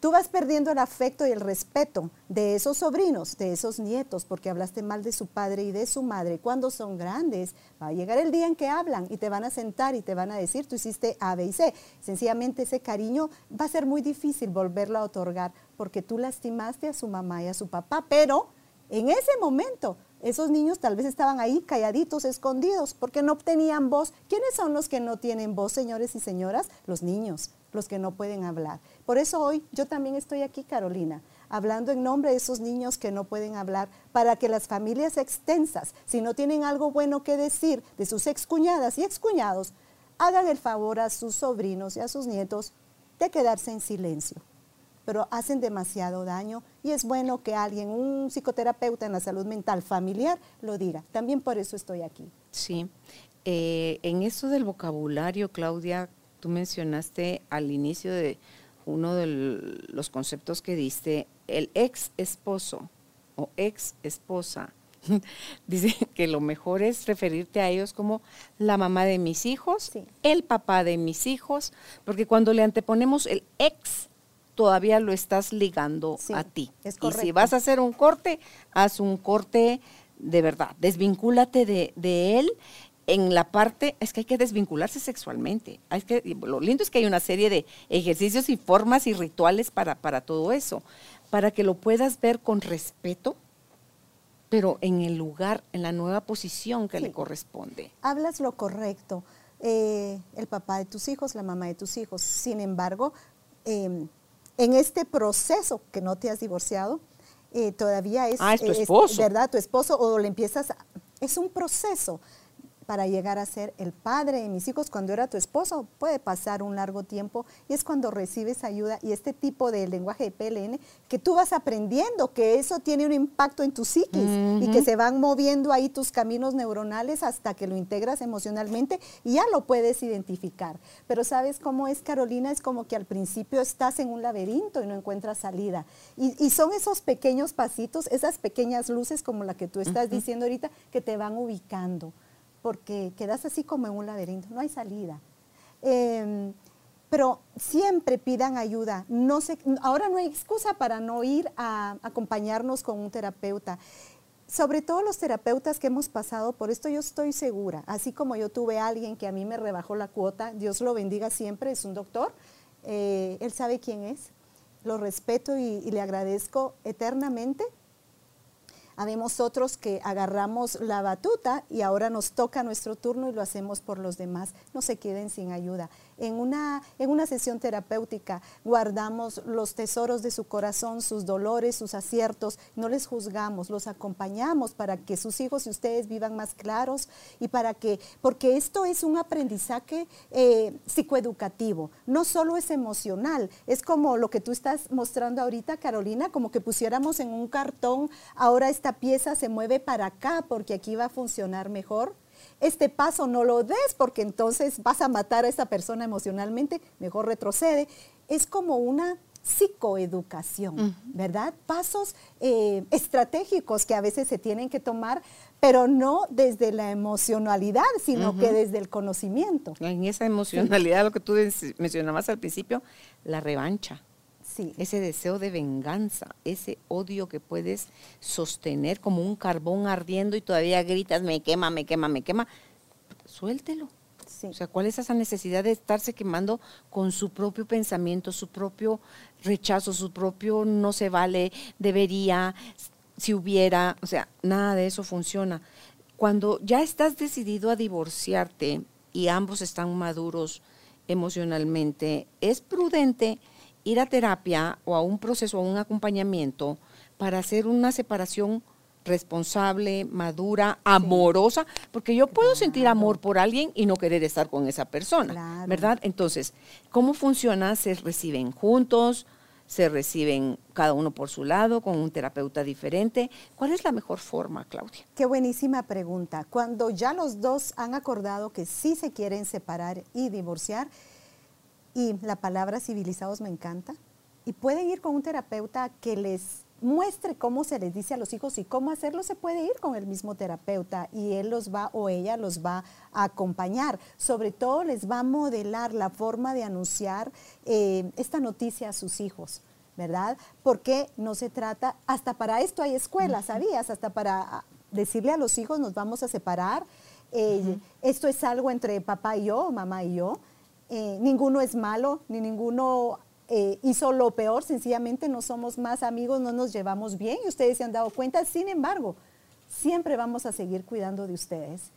Tú vas perdiendo el afecto y el respeto de esos sobrinos, de esos nietos, porque hablaste mal de su padre y de su madre. Cuando son grandes, va a llegar el día en que hablan y te van a sentar y te van a decir, tú hiciste A, B y C. Sencillamente ese cariño va a ser muy difícil volverlo a otorgar porque tú lastimaste a su mamá y a su papá, pero en ese momento esos niños tal vez estaban ahí calladitos, escondidos, porque no tenían voz. ¿Quiénes son los que no tienen voz, señores y señoras? Los niños, los que no pueden hablar. Por eso hoy yo también estoy aquí, Carolina, hablando en nombre de esos niños que no pueden hablar, para que las familias extensas, si no tienen algo bueno que decir de sus excuñadas y excuñados, hagan el favor a sus sobrinos y a sus nietos de quedarse en silencio pero hacen demasiado daño y es bueno que alguien, un psicoterapeuta en la salud mental familiar, lo diga. También por eso estoy aquí. Sí. Eh, en eso del vocabulario, Claudia, tú mencionaste al inicio de uno de los conceptos que diste, el ex esposo o ex esposa. (laughs) Dice que lo mejor es referirte a ellos como la mamá de mis hijos, el papá de mis hijos, porque cuando le anteponemos el ex, todavía lo estás ligando a ti. y si vas a hacer un corte, haz un corte de verdad, desvincúlate de, él en la parte, es que hay que desvincularse sexualmente. Hay que, lo lindo es que hay una serie de ejercicios y formas y rituales para, para todo eso, para que lo puedas ver con respeto, pero en el lugar, en la nueva posición que le corresponde. Hablas lo correcto. Eh, el papá de tus hijos, la mamá de tus hijos. Sin embargo, em, en este proceso que no te has divorciado, eh, todavía es, ah, es tu esposo. ¿verdad? Tu esposo o le empiezas, a, es un proceso para llegar a ser el padre de mis hijos cuando era tu esposo. Puede pasar un largo tiempo y es cuando recibes ayuda y este tipo de lenguaje de PLN que tú vas aprendiendo, que eso tiene un impacto en tu psiquis y que se van moviendo ahí tus caminos neuronales hasta que lo integras emocionalmente y ya lo puedes identificar. Pero sabes cómo es, Carolina, es como que al principio estás en un laberinto y no encuentras salida. Y, son esos pequeños pasitos, esas pequeñas luces como la que tú estás diciendo ahorita, que te van ubicando porque quedas así como en un laberinto, no hay salida. Em, pero siempre pidan ayuda. No ahora no hay excusa para no ir a acompañarnos con un terapeuta. Sobre todo los terapeutas que hemos pasado por esto, yo estoy segura, así como yo tuve a alguien que a mí me rebajó la cuota, Dios lo bendiga siempre, es un doctor, eh, él sabe quién es, lo respeto y, y le agradezco eternamente. Habemos otros que agarramos la batuta y ahora nos toca nuestro turno y lo hacemos por los demás. No se queden sin ayuda. En una, en una sesión terapéutica guardamos los tesoros de su corazón, sus dolores, sus aciertos, no les juzgamos, los acompañamos para que sus hijos y ustedes vivan más claros y para que, porque esto es un aprendizaje eh, psicoeducativo, no solo es emocional, es como lo que tú estás mostrando ahorita, Carolina, como que pusiéramos en un cartón, ahora esta pieza se mueve para acá porque aquí va a funcionar mejor este paso no lo des porque entonces vas a matar a esa persona emocionalmente, mejor retrocede. Es como una psicoeducación, ¿verdad? Pasos eh, estratégicos que a veces se tienen que tomar, pero no desde la emocionalidad, sino que desde el conocimiento. En esa emocionalidad, lo que tú mencionabas al principio, la revancha. Ese deseo de venganza, ese odio que puedes sostener como un carbón ardiendo y todavía gritas, me quema, me quema, me quema. Suéltelo. O sea, ¿cuál es esa necesidad de estarse quemando con su propio pensamiento, su propio rechazo, su propio no se vale, debería, si hubiera? O sea, nada de eso funciona. Cuando ya estás decidido a divorciarte y ambos están maduros emocionalmente, es prudente ir a terapia o a un proceso, a un acompañamiento para hacer una separación responsable, madura, amorosa, porque yo puedo sentir amor por alguien y no querer estar con esa persona, ¿verdad? Entonces, ¿cómo funciona? Se reciben juntos, se reciben cada uno por su lado, con un terapeuta diferente. ¿Cuál es la mejor forma, Claudia? Qué buenísima pregunta. Cuando ya los dos han acordado que sí se quieren separar y divorciar, y la palabra civilizados me encanta. Y pueden ir con un terapeuta que les muestre cómo se les dice a los hijos y cómo hacerlo, se puede ir con el mismo terapeuta y él los va o ella los va a acompañar. Sobre todo les va a modelar la forma de anunciar eh, esta noticia a sus hijos. ¿Verdad? Porque no se trata, hasta para esto hay escuelas, ¿sabías? Hasta para ah, decirle a los hijos nos vamos a separar. Eh, esto es algo entre papá y yo, mamá y yo. Eh, ninguno es malo, ni ninguno eh, hizo lo peor, sencillamente no somos más amigos, no nos llevamos bien y ustedes se han dado cuenta. Sin embargo, siempre vamos a seguir cuidando de ustedes,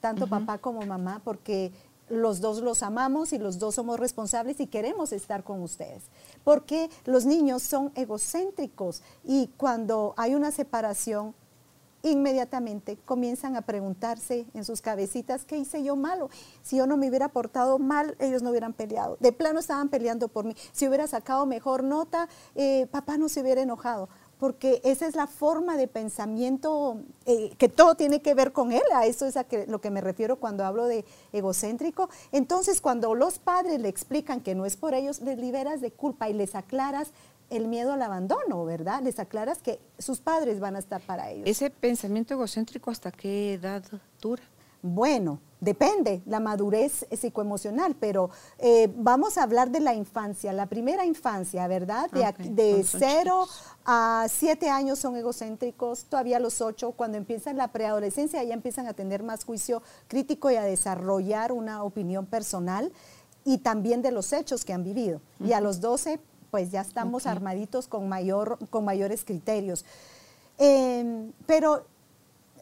tanto papá como mamá, porque los dos los amamos y los dos somos responsables y queremos estar con ustedes. Porque los niños son egocéntricos y cuando hay una separación, inmediatamente comienzan a preguntarse en sus cabecitas, ¿qué hice yo malo? Si yo no me hubiera portado mal, ellos no hubieran peleado. De plano estaban peleando por mí. Si hubiera sacado mejor nota, eh, papá no se hubiera enojado. Porque esa es la forma de pensamiento eh, que todo tiene que ver con él. A eso es a lo que me refiero cuando hablo de egocéntrico. Entonces, cuando los padres le explican que no es por ellos, les liberas de culpa y les aclaras el miedo al abandono, ¿verdad? Les aclaras que sus padres van a estar para ellos. ¿Ese pensamiento egocéntrico hasta qué edad dura? Bueno, depende la madurez psicoemocional, pero eh, vamos a hablar de la infancia, la primera infancia, ¿verdad? De, de cero a siete años son egocéntricos, todavía los ocho, cuando empiezan la preadolescencia ya empiezan a tener más juicio crítico y a desarrollar una opinión personal y también de los hechos que han vivido. Y a los doce pues ya estamos armaditos con, mayor, con mayores criterios. Em, pero,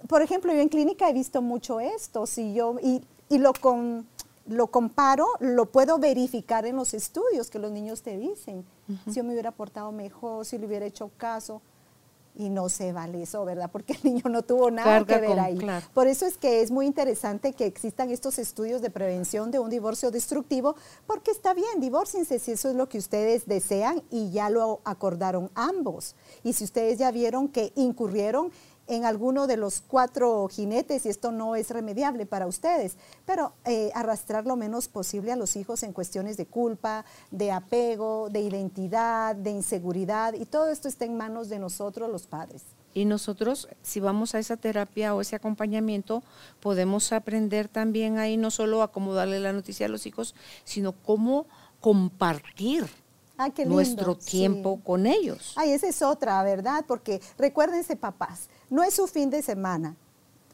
por ejemplo, yo en clínica he visto mucho esto, si yo, y, lo, con, lo comparo, lo puedo verificar en los estudios que los niños te dicen. Si yo me hubiera portado mejor, si le hubiera hecho caso y no se vale eso, ¿verdad? Porque el niño no tuvo nada que ver ahí. Por eso es que es muy interesante que existan estos estudios de prevención de un divorcio destructivo, porque está bien, divórciense si eso es lo que ustedes desean y ya lo acordaron ambos. Y si ustedes ya vieron que incurrieron en alguno de los cuatro jinetes y esto no es remediable para ustedes, pero eh, arrastrar lo menos posible a los hijos en cuestiones de culpa, de apego, de identidad, de inseguridad y todo esto está en manos de nosotros los padres. Y nosotros, si vamos a esa terapia o ese acompañamiento, podemos aprender también ahí no solo a cómo darle la noticia a los hijos, sino cómo compartir Ah, nuestro tiempo con ellos. Ay, esa es otra, ¿verdad? Porque recuérdense, papás, no es su fin de semana,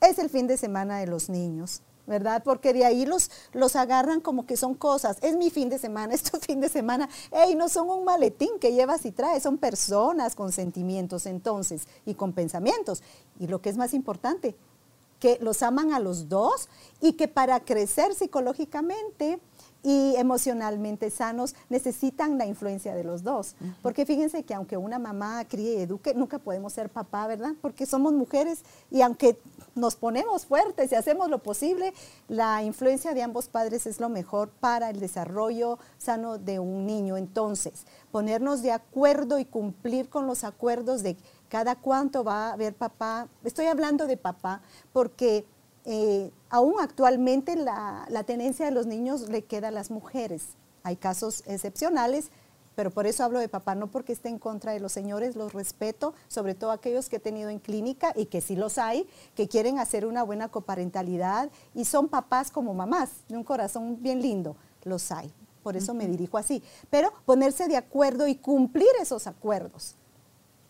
es el fin de semana de los niños. ¿verdad? Porque de ahí los, los agarran como que son cosas. Es mi fin de semana, (laughs) es tu fin de semana. Ey, no son un maletín que llevas y traes, son personas con sentimientos entonces y con pensamientos. Y lo que es más importante, que los aman a los dos y que para crecer psicológicamente y emocionalmente sanos necesitan la influencia de los dos. Porque fíjense que aunque una mamá críe y eduque, nunca podemos ser papá, ¿verdad? Porque somos mujeres y aunque nos ponemos fuertes y hacemos lo posible, la influencia de ambos padres es lo mejor para el desarrollo sano de un niño. Entonces, ponernos de acuerdo y cumplir con los acuerdos de cada cuánto va a haber papá. Estoy hablando de papá porque eh, aún actualmente la, la, tenencia de los niños le queda a las mujeres. Hay casos excepcionales, pero por eso hablo de papá, no porque esté en contra de los señores, los respeto, sobre todo aquellos que he tenido en clínica y que sí los hay, que quieren hacer una buena coparentalidad y son papás como mamás, de un corazón bien lindo, los hay. Por eso me dirijo así. Pero ponerse de acuerdo y cumplir esos acuerdos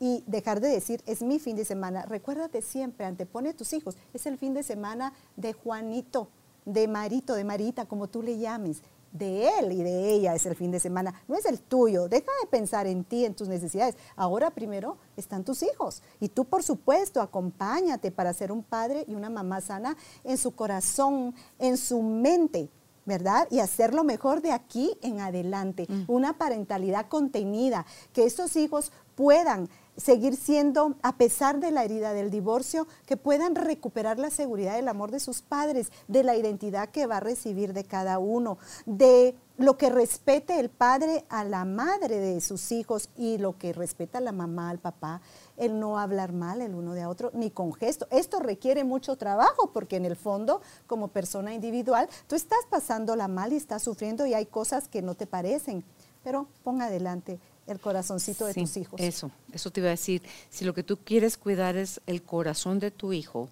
y dejar de decir, es mi fin de semana. Recuérdate siempre, antepone a tus hijos, es el fin de semana de Juanito, de Marito, de Marita, como tú le llames. De él y de ella es el fin de semana, no es el tuyo. Deja de pensar en ti, en tus necesidades. Ahora primero están tus hijos. Y tú, por supuesto, acompáñate para ser un padre y una mamá sana en su corazón, en su mente. ¿verdad? Y hacerlo mejor de aquí en adelante. Mm. Una parentalidad contenida, que estos hijos puedan seguir siendo, a pesar de la herida del divorcio, que puedan recuperar la seguridad del amor de sus padres, de la identidad que va a recibir de cada uno, de lo que respete el padre a la madre de sus hijos y lo que respeta la mamá al papá, el no hablar mal el uno de otro, ni con gesto. Esto requiere mucho trabajo porque en el fondo, como persona individual, tú estás pasándola mal y estás sufriendo y hay cosas que no te parecen, pero pon adelante el corazoncito de tus hijos. Eso, eso te iba a decir. Si lo que tú quieres cuidar es el corazón de tu hijo,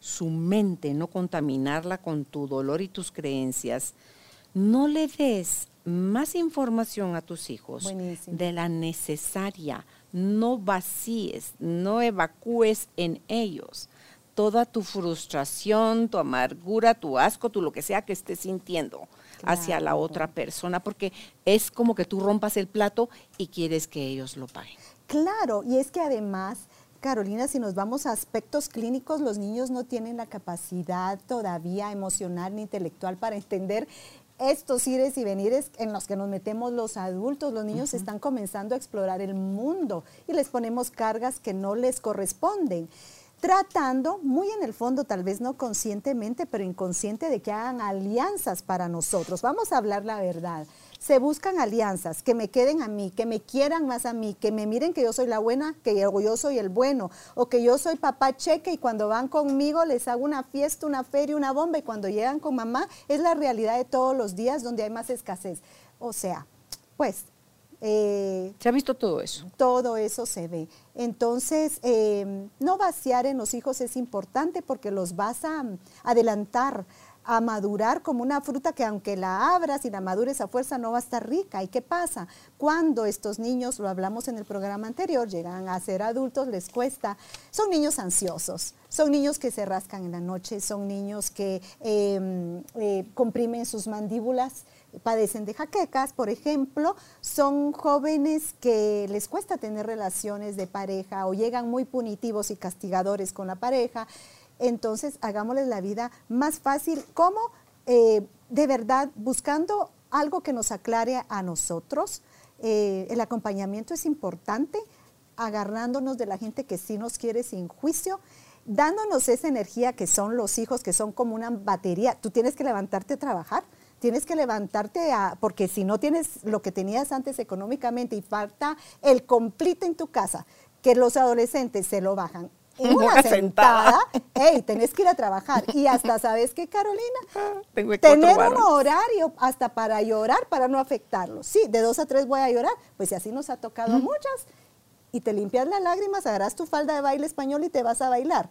su mente, no contaminarla con tu dolor y tus creencias, no le des más información a tus hijos de la necesaria. No vacíes, no evacúes en ellos toda tu frustración, tu amargura, tu asco, tu lo que sea que estés sintiendo hacia la otra persona, porque es como que tú rompas el plato y quieres que ellos lo paguen. Claro, y es que además... Carolina, si nos vamos a aspectos clínicos, los niños no tienen la capacidad todavía emocional ni intelectual para entender estos ires y venires en los que nos metemos los adultos. Los niños están comenzando a explorar el mundo y les ponemos cargas que no les corresponden tratando, muy en el fondo, tal vez no conscientemente, pero inconsciente de que hagan alianzas para nosotros. Vamos a hablar la verdad. Se buscan alianzas que me queden a mí, que me quieran más a mí, que me miren que yo soy la buena, que yo soy el bueno, o que yo soy papá cheque y cuando van conmigo les hago una fiesta, una feria, una bomba y cuando llegan con mamá es la realidad de todos los días donde hay más escasez. O sea, pues eh, ¿Se ha visto todo eso? Todo eso se ve. Entonces, em, no vaciar en los hijos es importante porque los vas a adelantar a madurar como una fruta que aunque la abras y la madures a fuerza no va a estar rica. ¿Y qué pasa? Cuando estos niños, lo hablamos en el programa anterior, llegan a ser adultos, les cuesta, son niños ansiosos, son niños que se rascan en la noche, son niños que em, eh, comprimen sus mandíbulas, padecen de jaquecas, por ejemplo, son jóvenes que les cuesta tener relaciones de pareja o llegan muy punitivos y castigadores con la pareja. Entonces, hagámosles la vida más fácil. ¿Cómo? Eh, de verdad, buscando algo que nos aclare a nosotros. Eh, el acompañamiento es importante, agarrándonos de la gente que sí nos quiere sin juicio dándonos esa energía que son los hijos, que son como una batería. Tú tienes que levantarte a trabajar, tienes que levantarte a, porque si no tienes lo que tenías antes económicamente y falta el completo en tu casa, que los adolescentes se lo bajan (laughs) en una, sentada, hey, tenés que ir a trabajar. Y hasta, (laughs) ¿sabes qué, Carolina? Tener un horario hasta para llorar, para no afectarlos. Sí, de dos a tres voy a llorar, pues si así nos ha tocado a muchas. Y te limpias las lágrimas, agarras tu falda de baile español y te vas a bailar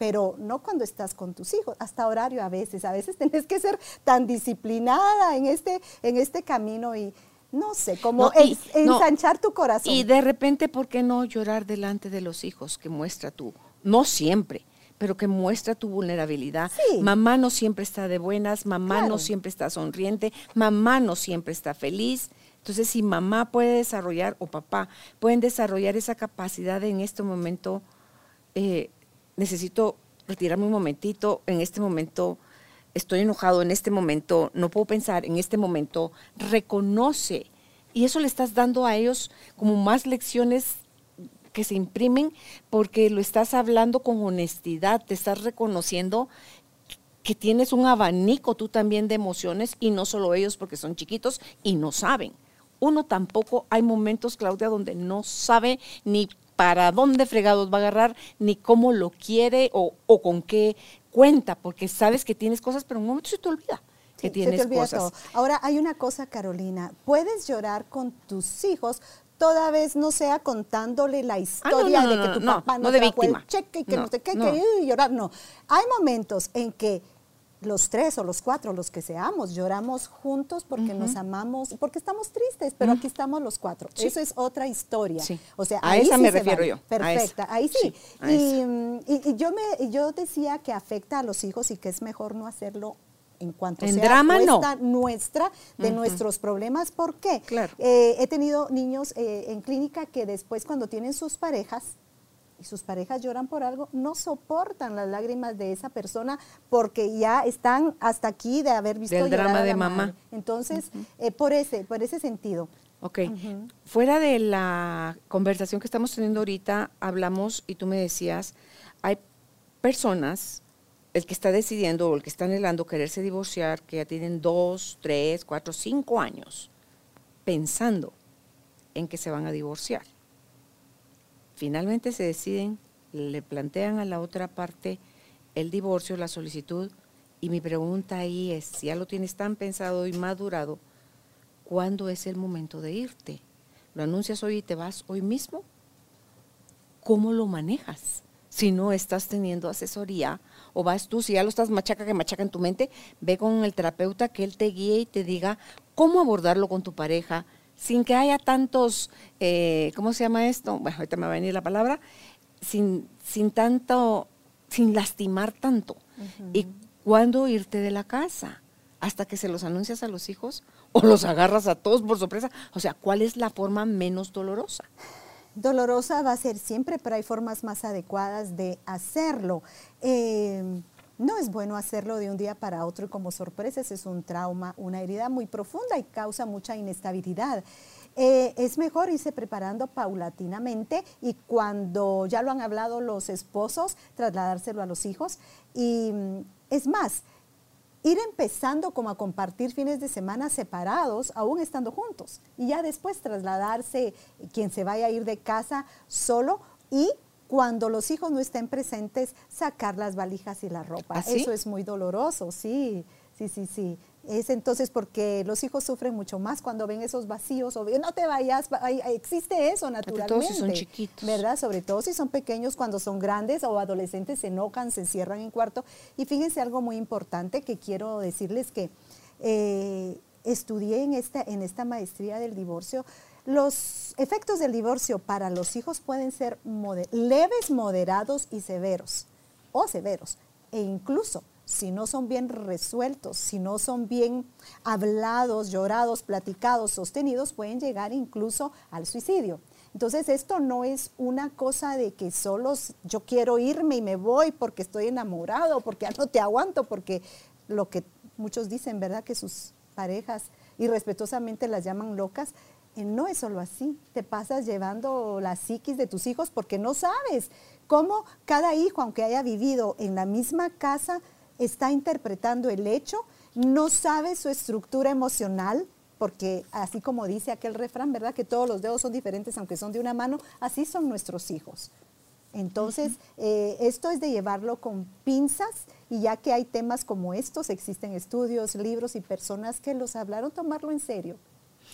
pero no cuando estás con tus hijos, hasta horario a veces, a veces (laughs) tenés que ser tan disciplinada en este, en este camino y no sé, como ensanchar tu corazón. Y de repente, ¿por qué no llorar delante de los hijos que muestra tú? No siempre, pero que muestra tu vulnerabilidad. Sí. Mamá no siempre está de buenas, mamá Claro. no siempre está sonriente, mamá no siempre está feliz. Entonces, si mamá puede desarrollar, o papá, pueden desarrollar esa capacidad de en este momento, eh, necesito retirarme un momentito, en este momento estoy enojado, en este momento no puedo pensar, en este momento reconoce. Y eso le estás dando a ellos como más lecciones que se imprimen porque lo estás hablando con honestidad, te estás reconociendo que tienes un abanico tú también de emociones y no solo ellos porque son chiquitos y no saben. Uno tampoco, hay momentos, Claudia, donde no sabe ni para dónde fregados va a agarrar, ni cómo lo quiere o, o con qué cuenta, porque sabes que tienes cosas, pero en un momento se te olvida que Sí, tienes se te olvida cosas. todo. Ahora, hay una cosa, Carolina. Puedes llorar con tus hijos toda vez no sea contándole la historia Ah, no, no, de que tu papá no, no de el cheque y que no, no. que uh, llorar. No. Hay momentos en que los tres o los cuatro, los que seamos, lloramos juntos porque nos amamos, porque estamos tristes, pero aquí estamos los cuatro. Sí. Eso es otra historia. Sí. O sea, A ahí esa sí me se refiero vale. yo, Perfecta, ahí sí. Y, esa. y- y yo me, yo decía que afecta a los hijos y que es mejor no hacerlo en cuanto En sea drama, no. nuestra, de nuestros problemas. ¿Por qué? Claro. Eh, he tenido niños eh, en clínica que después cuando tienen sus parejas, y sus parejas lloran por algo, no soportan las lágrimas de esa persona porque ya están hasta aquí de haber visto llorar drama de mamá. madre. Entonces, eh, por ese, por ese sentido. Ok. Fuera de la conversación que estamos teniendo ahorita, hablamos y tú me decías, hay personas, el que está decidiendo o el que está anhelando quererse divorciar, que ya tienen dos, tres, cuatro, cinco años pensando en que se van a divorciar. Finalmente se deciden, le plantean a la otra parte el divorcio, la solicitud, y mi pregunta ahí es, si ya lo tienes tan pensado y madurado, ¿cuándo es el momento de irte? ¿Lo anuncias hoy y te vas hoy mismo? ¿Cómo lo manejas? Si no estás teniendo asesoría o vas tú, si ya lo estás machaca que machaca en tu mente, ve con el terapeuta que él te guíe y te diga cómo abordarlo con tu pareja sin que haya tantos, eh, ¿cómo se llama esto? Bueno, ahorita me va a venir la palabra, sin, sin tanto, sin lastimar tanto. ¿Y cuándo irte de la casa? ¿Hasta que se los anuncias a los hijos o los agarras a todos por sorpresa? O sea, ¿cuál es la forma menos dolorosa? Dolorosa va a ser siempre, pero hay formas más adecuadas de hacerlo. Eh, no es bueno hacerlo de un día para otro y como sorpresa, es un trauma, una herida muy profunda y causa mucha inestabilidad. Eh, es mejor irse preparando paulatinamente y cuando ya lo han hablado los esposos, trasladárselo a los hijos. Y mm, es más, ir empezando como a compartir fines de semana separados, aún estando juntos, y ya después trasladarse quien se vaya a ir de casa solo y cuando los hijos no estén presentes, sacar las valijas y la ropa. ¿Ah, sí? Eso es muy doloroso, sí, sí, sí, sí. Es entonces porque los hijos sufren mucho más cuando ven esos vacíos o ven, no te vayas, ay, ay, existe eso todo naturalmente. si son chiquitos. ¿verdad? Sobre todo si son pequeños, cuando son grandes o adolescentes se enojan, se encierran en cuarto. Y fíjense algo muy importante que quiero decirles que eh, estudié en esta, en esta maestría del divorcio. Los efectos del divorcio para los hijos pueden ser leves, moderados y severos, o severos, e incluso si no son bien resueltos, si no son bien hablados, llorados, platicados, sostenidos, pueden llegar incluso al suicidio. Entonces esto no es una cosa de que solo yo quiero irme y me voy porque estoy enamorado, porque ya no te aguanto, porque lo que muchos dicen, ¿verdad? Que sus parejas irrespetuosamente las llaman locas. No es solo así, te pasas llevando la psiquis de tus hijos porque no sabes cómo cada hijo, aunque haya vivido en la misma casa, está interpretando el hecho, no sabe su estructura emocional, porque así como dice aquel refrán, ¿verdad? Que todos los dedos son diferentes aunque son de una mano, así son nuestros hijos. Entonces, eh, esto es de llevarlo con pinzas y ya que hay temas como estos, existen estudios, libros y personas que los hablaron, tomarlo en serio,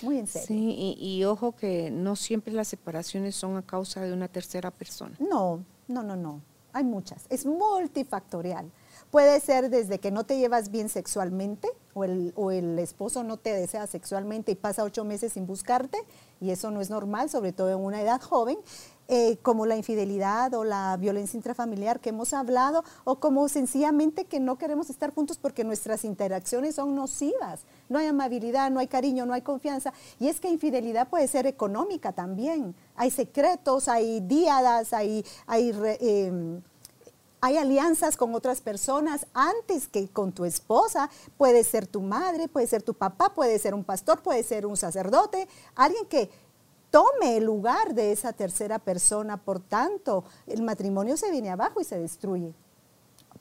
muy en serio. Sí, y, y ojo que no siempre las separaciones son a causa de una tercera persona. No, no, no, no. Hay muchas. Es multifactorial. Puede ser desde que no te llevas bien sexualmente o el, o el esposo no te desea sexualmente y pasa ocho meses sin buscarte y eso no es normal, sobre todo en una edad joven. Eh, como la infidelidad o la violencia intrafamiliar que hemos hablado, o como sencillamente que no queremos estar juntos porque nuestras interacciones son nocivas. No hay amabilidad, no hay cariño, no hay confianza. Y es que infidelidad puede ser económica también. Hay secretos, hay díadas, hay... hay em, hay alianzas con otras personas antes que con tu esposa. Puede ser tu madre, puede ser tu papá, puede ser un pastor, puede ser un sacerdote, alguien que tome el lugar de esa tercera persona. Por tanto, el matrimonio se viene abajo y se destruye.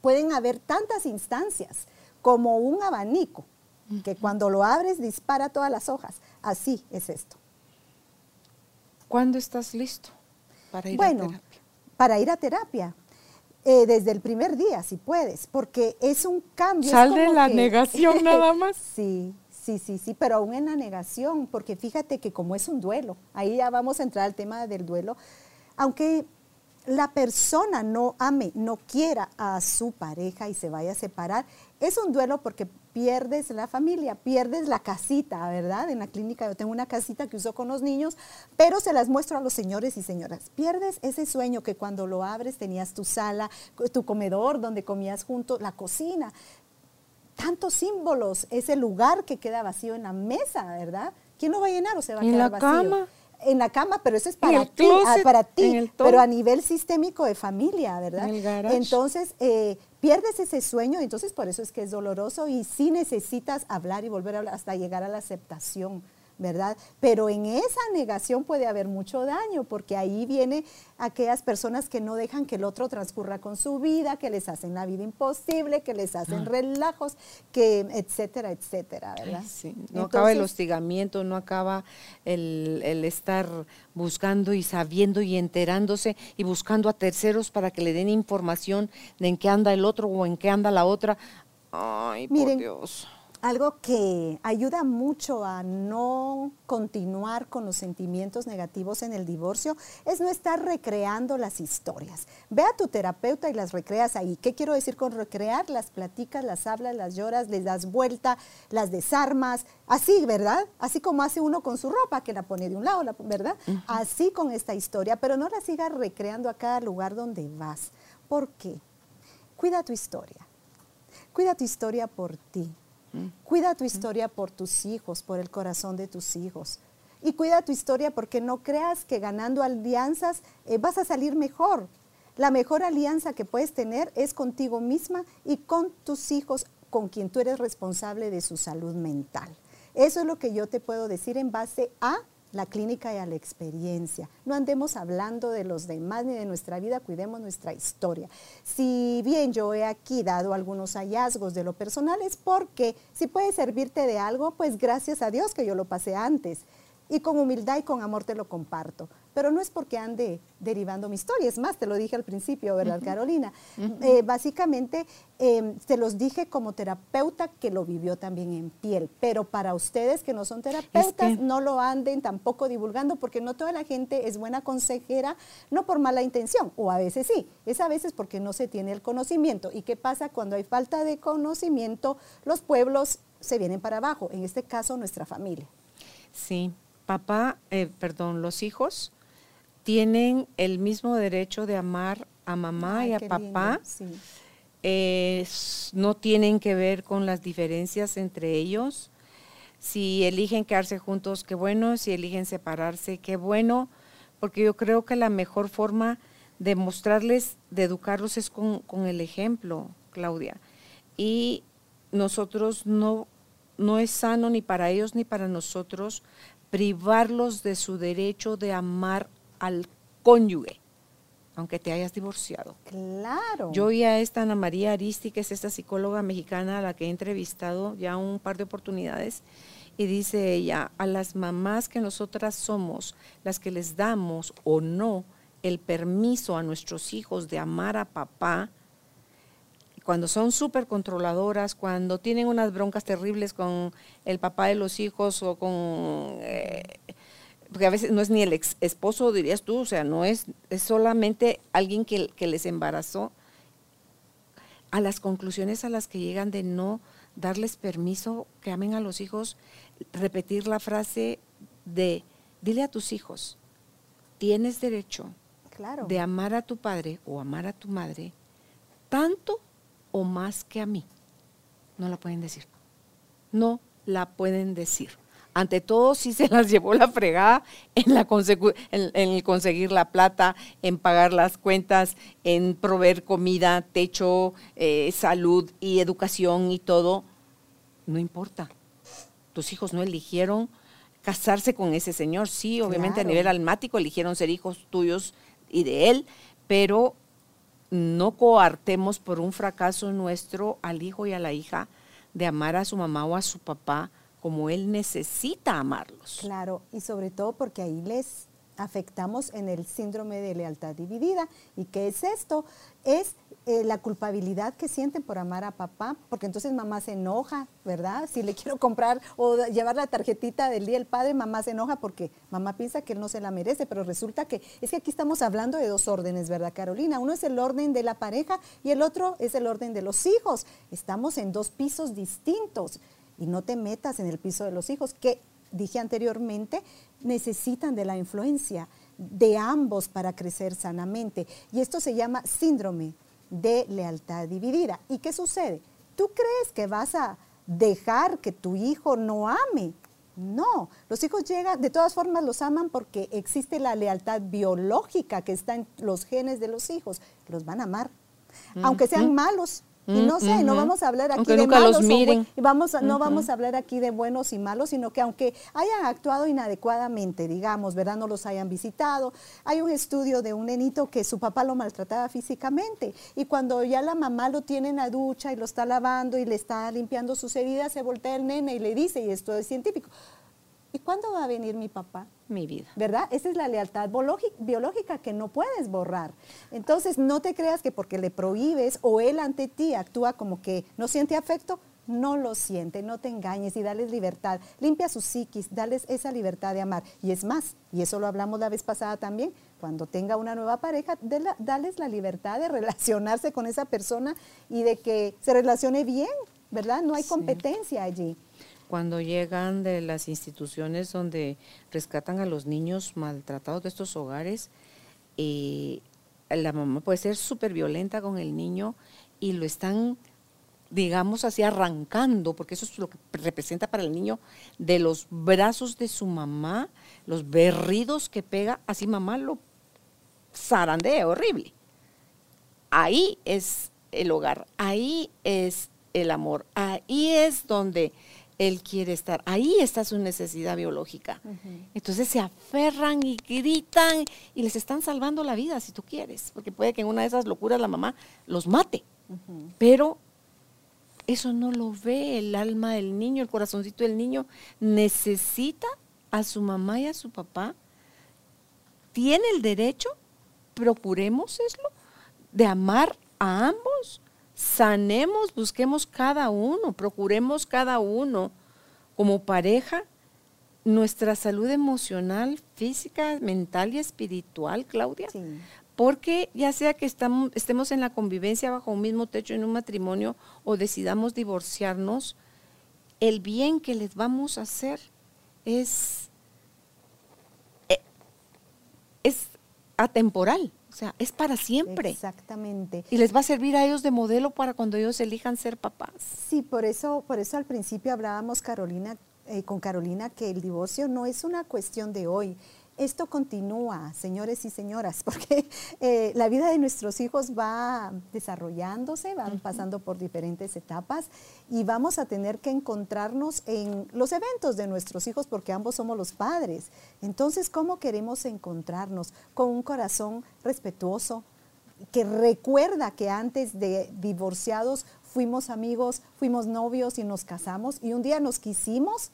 Pueden haber tantas instancias como un abanico que cuando lo abres dispara todas las hojas. Así es esto. ¿Cuándo estás listo para ir a terapia? Para ir a terapia. Eh, desde el primer día, si puedes, porque es un cambio. Sal de la negación nada más. (laughs) sí, Sí, sí, sí, pero aún en la negación, porque fíjate que como es un duelo, ahí ya vamos a entrar al tema del duelo, aunque la persona no ame, no quiera a su pareja y se vaya a separar, es un duelo porque pierdes la familia, pierdes la casita, ¿verdad? En la clínica yo tengo una casita que uso con los niños, pero se las muestro a los señores y señoras. Pierdes ese sueño que cuando lo abres tenías tu sala, tu comedor donde comías juntos, la cocina tantos símbolos, ese lugar que queda vacío en la mesa, ¿verdad? ¿Quién lo va a llenar o se va a ¿En quedar la Cama? En la cama, pero eso es para ti, ah, para ti, pero a nivel sistémico de familia, ¿verdad? entonces, eh, pierdes ese sueño, entonces por eso es que es doloroso y sí necesitas hablar y volver a hablar hasta llegar a la aceptación ¿verdad? Pero en esa negación puede haber mucho daño, porque ahí viene aquellas personas que no dejan que el otro transcurra con su vida, que les hacen la vida imposible, que les hacen ah. relajos, que etcétera, etcétera, ¿verdad? No acaba el hostigamiento, no acaba el, el estar buscando y sabiendo y enterándose y buscando a terceros para que le den información de en qué anda el otro o en qué anda la otra. Ay, por Dios algo que ayuda mucho a no continuar con los sentimientos negativos en el divorcio es no estar recreando las historias. Ve a tu terapeuta y las recreas ahí. ¿Qué quiero decir con recrear? Las platicas, las hablas, las lloras, les das vuelta, las desarmas, así, ¿verdad? Así como hace uno con su ropa, que la pone de un lado, ¿verdad? Así con esta historia, pero no la sigas recreando a cada lugar donde vas. ¿Por qué? Cuida tu historia. Cuida tu historia por ti Cuida tu historia por tus hijos, por el corazón de tus hijos. Y cuida tu historia porque no creas que ganando alianzas eh, vas a salir mejor. La mejor alianza que puedes tener es contigo misma y con tus hijos, con quien tú eres responsable de su salud mental. Eso es lo que yo te puedo decir en base a la clínica y a la experiencia. No andemos hablando de los demás ni de nuestra vida, cuidemos nuestra historia. Si bien yo he aquí dado algunos hallazgos de lo personal, es porque si puede servirte de algo, pues gracias a Dios que yo lo pasé antes. Y con humildad y con amor te lo comparto pero no es porque ande derivando mi historia, es más, te lo dije al principio, ¿verdad, Carolina? Eh, básicamente, em, te los dije como terapeuta que lo vivió también en piel, pero para ustedes que no son terapeutas, no lo anden tampoco divulgando, porque no toda la gente es buena consejera, no por mala intención, o a veces sí, es a veces porque no se tiene el conocimiento. ¿Y qué pasa cuando hay falta de conocimiento? Los pueblos se vienen para abajo, en este caso nuestra familia. Sí, papá, eh, perdón, los hijos tienen el mismo derecho de amar a mamá y a papá. no tienen que ver con las diferencias entre ellos. Si eligen quedarse juntos, qué bueno. Si eligen separarse, qué bueno. Porque yo creo que la mejor forma de mostrarles, de educarlos es con, con el ejemplo, Claudia. Y nosotros no, no es sano ni para ellos ni para nosotros privarlos de su derecho de amar al cónyuge, aunque te hayas divorciado. Claro. Yo oí a esta Ana María Aristi, que es esta psicóloga mexicana a la que he entrevistado ya un par de oportunidades, y dice ella, a las mamás que nosotras somos, las que les damos o no el permiso a nuestros hijos de amar a papá, cuando son súper controladoras, cuando tienen unas broncas terribles con el papá de los hijos o con eh, porque a veces no es ni el ex esposo, dirías tú, o sea, no es, es solamente alguien que, les embarazó, a las conclusiones a las que llegan de no darles permiso que amen a los hijos, repetir la frase de, dile a tus hijos, tienes derecho Claro. de amar a tu padre o amar a tu madre tanto o más que a mí. No la pueden decir. No la pueden decir. Ante todo, si se las (laughs) llevó la fregada en, la en- conseguir la plata, en pagar las cuentas, en proveer comida, techo, eh, salud y educación y todo. No importa. Tus hijos no eligieron casarse con ese señor. Sí, obviamente Claro. a nivel almático eligieron ser hijos tuyos y de él, pero no coartemos por un fracaso nuestro al hijo y a la hija de amar a su mamá o a su papá como él necesita amarlos. Claro, y sobre todo porque ahí les afectamos en el síndrome de lealtad dividida. ¿Y qué es esto? Es eh, la culpabilidad que sienten por amar a papá, porque entonces mamá se enoja, ¿verdad? Si le (laughs) quiero comprar o llevar la tarjetita del Día del Padre, mamá se enoja porque mamá piensa que él no se la merece, pero resulta que es que aquí estamos hablando de dos órdenes, ¿verdad, Carolina? Uno es el orden de la pareja y el otro es el orden de los hijos. Estamos en dos pisos distintos y no te metas en el piso de los hijos, que dije anteriormente, necesitan de la influencia de ambos para crecer sanamente. Y esto se llama síndrome de lealtad dividida. ¿Y qué sucede? ¿Tú crees que vas a dejar que tu hijo no ame? No, los hijos llegan, de todas formas los aman porque existe la lealtad biológica que está en los genes de los hijos. Los van a amar, aunque sean malos. Y no sé, no vamos a hablar aquí Aunque de nunca malos miren. vamos a- no vamos a hablar aquí de buenos y malos, sino que aunque hayan actuado inadecuadamente, digamos, ¿verdad? No los hayan visitado. Hay un estudio de un nenito que su papá lo maltrataba físicamente y cuando ya la mamá lo tiene en la ducha y lo está lavando y le está limpiando sus heridas, se voltea el nene y le dice, y esto es científico, ¿y cuándo va a venir mi papá? Mi vida. ¿verdad? Esa es la lealtad biológica que no puedes borrar. Entonces, no te creas que porque le prohíbes o él ante ti actúa como que no siente afecto, no lo siente, no te engañes y dales libertad. Limpia su psiquis, dales esa libertad de amar. Y es más, y eso lo hablamos la vez pasada también, cuando tenga una nueva pareja, dales la libertad de (laughs) relacionarse con esa persona y de que se relacione bien, ¿verdad? No hay Sí. competencia allí. Cuando llegan de las instituciones donde rescatan a los niños maltratados de estos hogares, eh, la mamá puede ser súper violenta con el niño y lo están, digamos así, arrancando, porque eso es lo que representa para el niño, de los brazos de su mamá, los berridos que pega, así mamá lo zarandea horrible. Ahí es el hogar, ahí es el amor, ahí es donde él quiere estar, ahí está su necesidad biológica. Entonces se aferran y gritan y les están salvando la vida, si tú quieres, porque puede que en una de esas locuras la mamá los mate, pero eso no lo ve el alma del niño, el corazoncito del niño, necesita a su mamá y a su papá, tiene el derecho, procuremos eso, de amar a ambos, sanemos, busquemos cada uno, procuremos cada uno como pareja nuestra salud emocional, física, mental y espiritual, Claudia. Sí. Porque ya sea que estamos, estemos en la convivencia bajo un mismo techo en un matrimonio o decidamos divorciarnos, el bien que les vamos a hacer es, eh, es atemporal, o sea, es para siempre. Exactamente. Y les va a servir a ellos de modelo para cuando ellos elijan ser papás. Sí, por eso, por eso al principio hablábamos Carolina, eh, con Carolina que el divorcio no es una cuestión de hoy. Esto continúa, señores y señoras, (laughs) porque eh, la vida de nuestros hijos va desarrollándose, van pasando por diferentes etapas y vamos a tener que encontrarnos en los eventos de nuestros hijos porque ambos somos los padres. Entonces, ¿cómo queremos encontrarnos? Con un corazón respetuoso, que recuerda que antes de divorciados fuimos amigos, fuimos novios y nos casamos y un día nos quisimos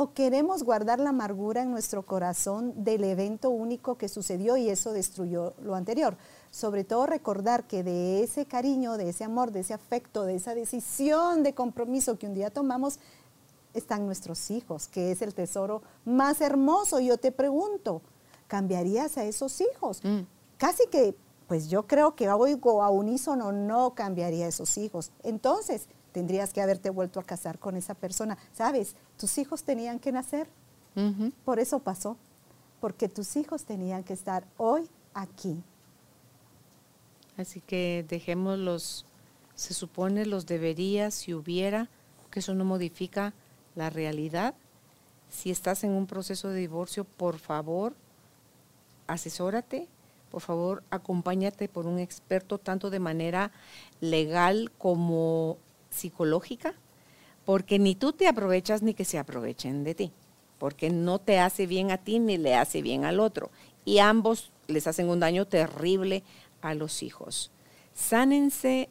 o queremos guardar la amargura en nuestro corazón del evento único que sucedió y eso destruyó lo anterior. Sobre todo recordar que de ese cariño, de ese amor, de ese afecto, de esa decisión de compromiso que un día tomamos, están nuestros hijos, que es el tesoro más hermoso. Yo te pregunto, ¿cambiarías a esos hijos? Mm. Casi que, pues yo creo que oigo a unísono, no cambiaría a esos hijos. Entonces, tendrías que haberte vuelto a casar con esa persona. ¿Sabes? Tus hijos tenían que nacer. Por eso pasó. Porque tus hijos tenían que estar hoy aquí. Así que dejemos los, se supone los debería, si hubiera, que eso no modifica la realidad. Si estás en un proceso de divorcio, por favor, asesórate, por favor, acompáñate por un experto tanto de manera legal como psicológica, porque ni tú te aprovechas ni que se aprovechen de ti, porque no te hace bien a ti ni le hace bien al otro. Y ambos les hacen un daño terrible a los hijos. Sánense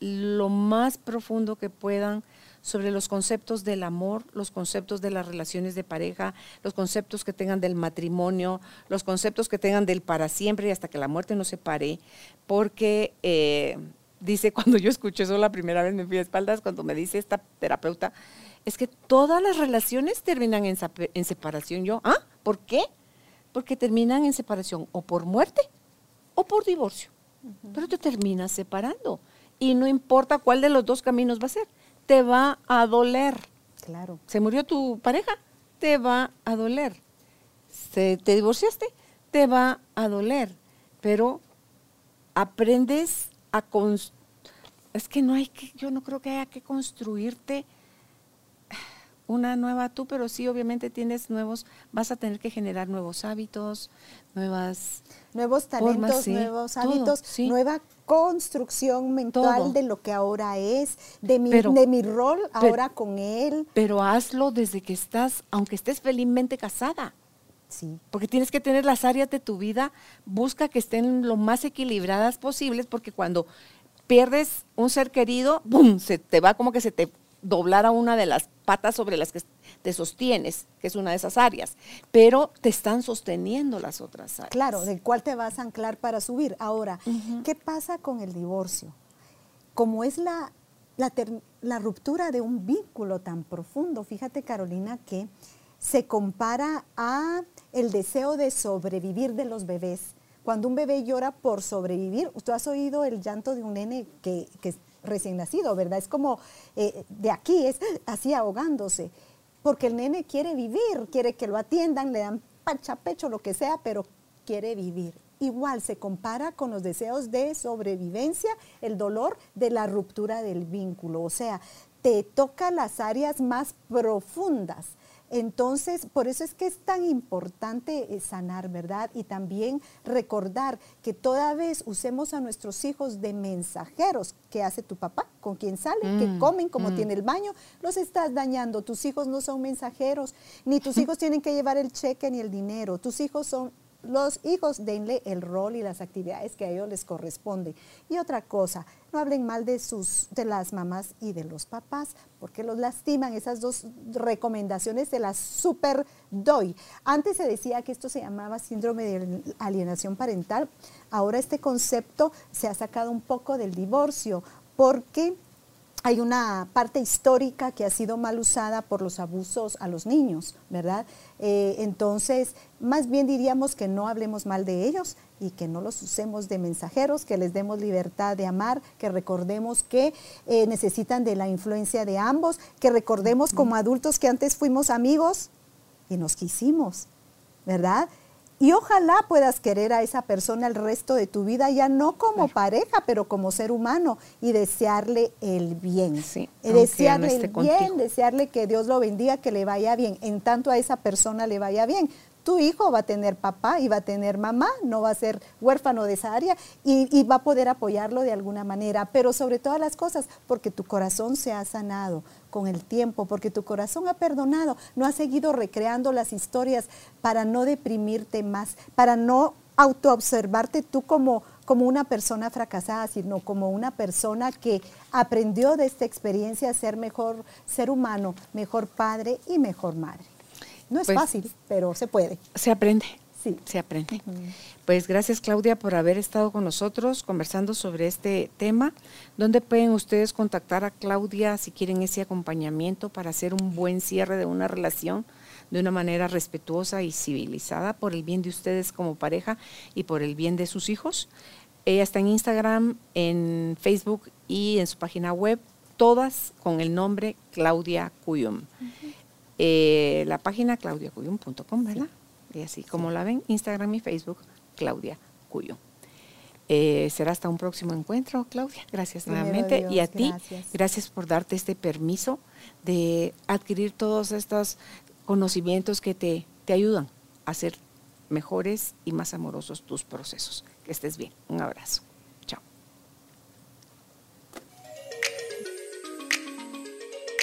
lo más profundo que puedan sobre los conceptos del amor, los conceptos de las relaciones de pareja, los conceptos que tengan del matrimonio, los conceptos que tengan del para siempre y hasta que la muerte nos separe, porque eh, dice, (laughs) cuando yo escuché eso la primera vez me fui a espaldas, cuando me dice esta terapeuta, es que todas las relaciones terminan en, en separación. Yo, ¿ah? ¿Por qué? Porque terminan en separación o por muerte o por divorcio. Pero te terminas separando. Y no importa cuál de los dos caminos va a ser, te va a doler. Claro. Se murió tu pareja, te va a doler. Se, te divorciaste, te va a doler. Pero aprendes a es que no hay que, yo no creo que haya que construirte una nueva tú, pero sí obviamente tienes nuevos, vas a tener que generar nuevos hábitos, nuevas nuevos talentos, nuevos hábitos, nueva construcción mental de lo que ahora es, de mi, de mi rol ahora con él. Pero hazlo desde que estás, aunque estés felizmente casada. Sí. Porque tienes que tener las áreas de tu vida, busca que estén lo más equilibradas posibles, porque cuando pierdes un ser querido, ¡bum! se te va como que se te doblara una de las patas sobre las que te sostienes, que es una de esas áreas, pero te están sosteniendo las otras áreas. Claro, del cual te vas a anclar para subir. Ahora, ¿qué pasa con el divorcio? Como es la, la, la ruptura de un vínculo tan profundo, fíjate Carolina que se compara a el deseo de sobrevivir de los bebés. Cuando un bebé llora por sobrevivir, tú has oído el llanto de un nene que, que recién nacido, ¿verdad? Es como eh, de aquí, es así ahogándose, porque el nene quiere vivir, quiere que lo atiendan, le dan pancha pecho, lo que sea, pero quiere vivir. Igual se compara con los deseos de sobrevivencia, el dolor de la ruptura del vínculo, o sea, te toca las áreas más profundas entonces, por eso es que es tan importante eh, sanar, ¿verdad? Y también recordar que toda vez usemos a nuestros hijos de mensajeros. ¿Qué hace tu papá? ¿Con quién sale? ¿Qué mm, comen? ¿Cómo mm. tiene el baño? Los estás dañando. Tus hijos no son mensajeros. Ni tus (laughs) hijos tienen que llevar el cheque ni el dinero. Tus hijos son los hijos denle el rol y las actividades que a ellos les corresponde. Y otra cosa, no hablen mal de sus de las mamás y de los papás, porque los lastiman. Esas dos recomendaciones se las super doy. Antes se decía que esto se llamaba síndrome de alienación parental. Ahora este concepto se ha sacado un poco del divorcio, porque hay una parte histórica que ha sido mal usada por los abusos a los niños, ¿verdad? Eh, entonces, más bien diríamos que no hablemos mal de ellos y que no los usemos de mensajeros, que les demos libertad de amar, que recordemos que eh, necesitan de la influencia de ambos, que recordemos como adultos que antes fuimos amigos y nos quisimos, ¿verdad? Y ojalá puedas querer a esa persona el resto de tu vida, ya no como pareja, pero como ser humano, y desearle el bien. Sí, desearle el bien, desearle que Dios lo bendiga, que le vaya bien, en tanto a esa persona le vaya bien. Tu hijo va a tener papá y va a tener mamá, no va a ser huérfano de esa área y, va a poder apoyarlo de alguna manera, pero sobre todas las cosas, porque tu corazón se ha sanado, con el tiempo, porque tu corazón ha perdonado, no ha seguido recreando las historias para no deprimirte más, para no autoobservarte tú como, como una persona fracasada, sino como una persona que aprendió de esta experiencia a ser mejor ser humano, mejor padre y mejor madre. No es pues fácil, pero se puede. Se aprende. Sí. Se aprende. Pues gracias Claudia por haber estado con nosotros conversando sobre este tema. ¿Dónde pueden ustedes contactar a Claudia si quieren ese acompañamiento para hacer un buen cierre de una relación de una manera respetuosa y civilizada por el bien de ustedes como pareja y por el bien de sus hijos? Ella está en Instagram, en Facebook y en su página web, todas con el nombre Claudia Cuyum. Eh, la página claudiacuyum.com, ¿verdad? Y así como la ven, Instagram y Facebook, Claudia Cuyo. Eh, será hasta un próximo encuentro, Claudia. Gracias nuevamente. y a ti, gracias por darte este permiso de adquirir todos estos conocimientos que te, te ayudan a hacer mejores y más amorosos tus procesos. Que estés bien. Un abrazo.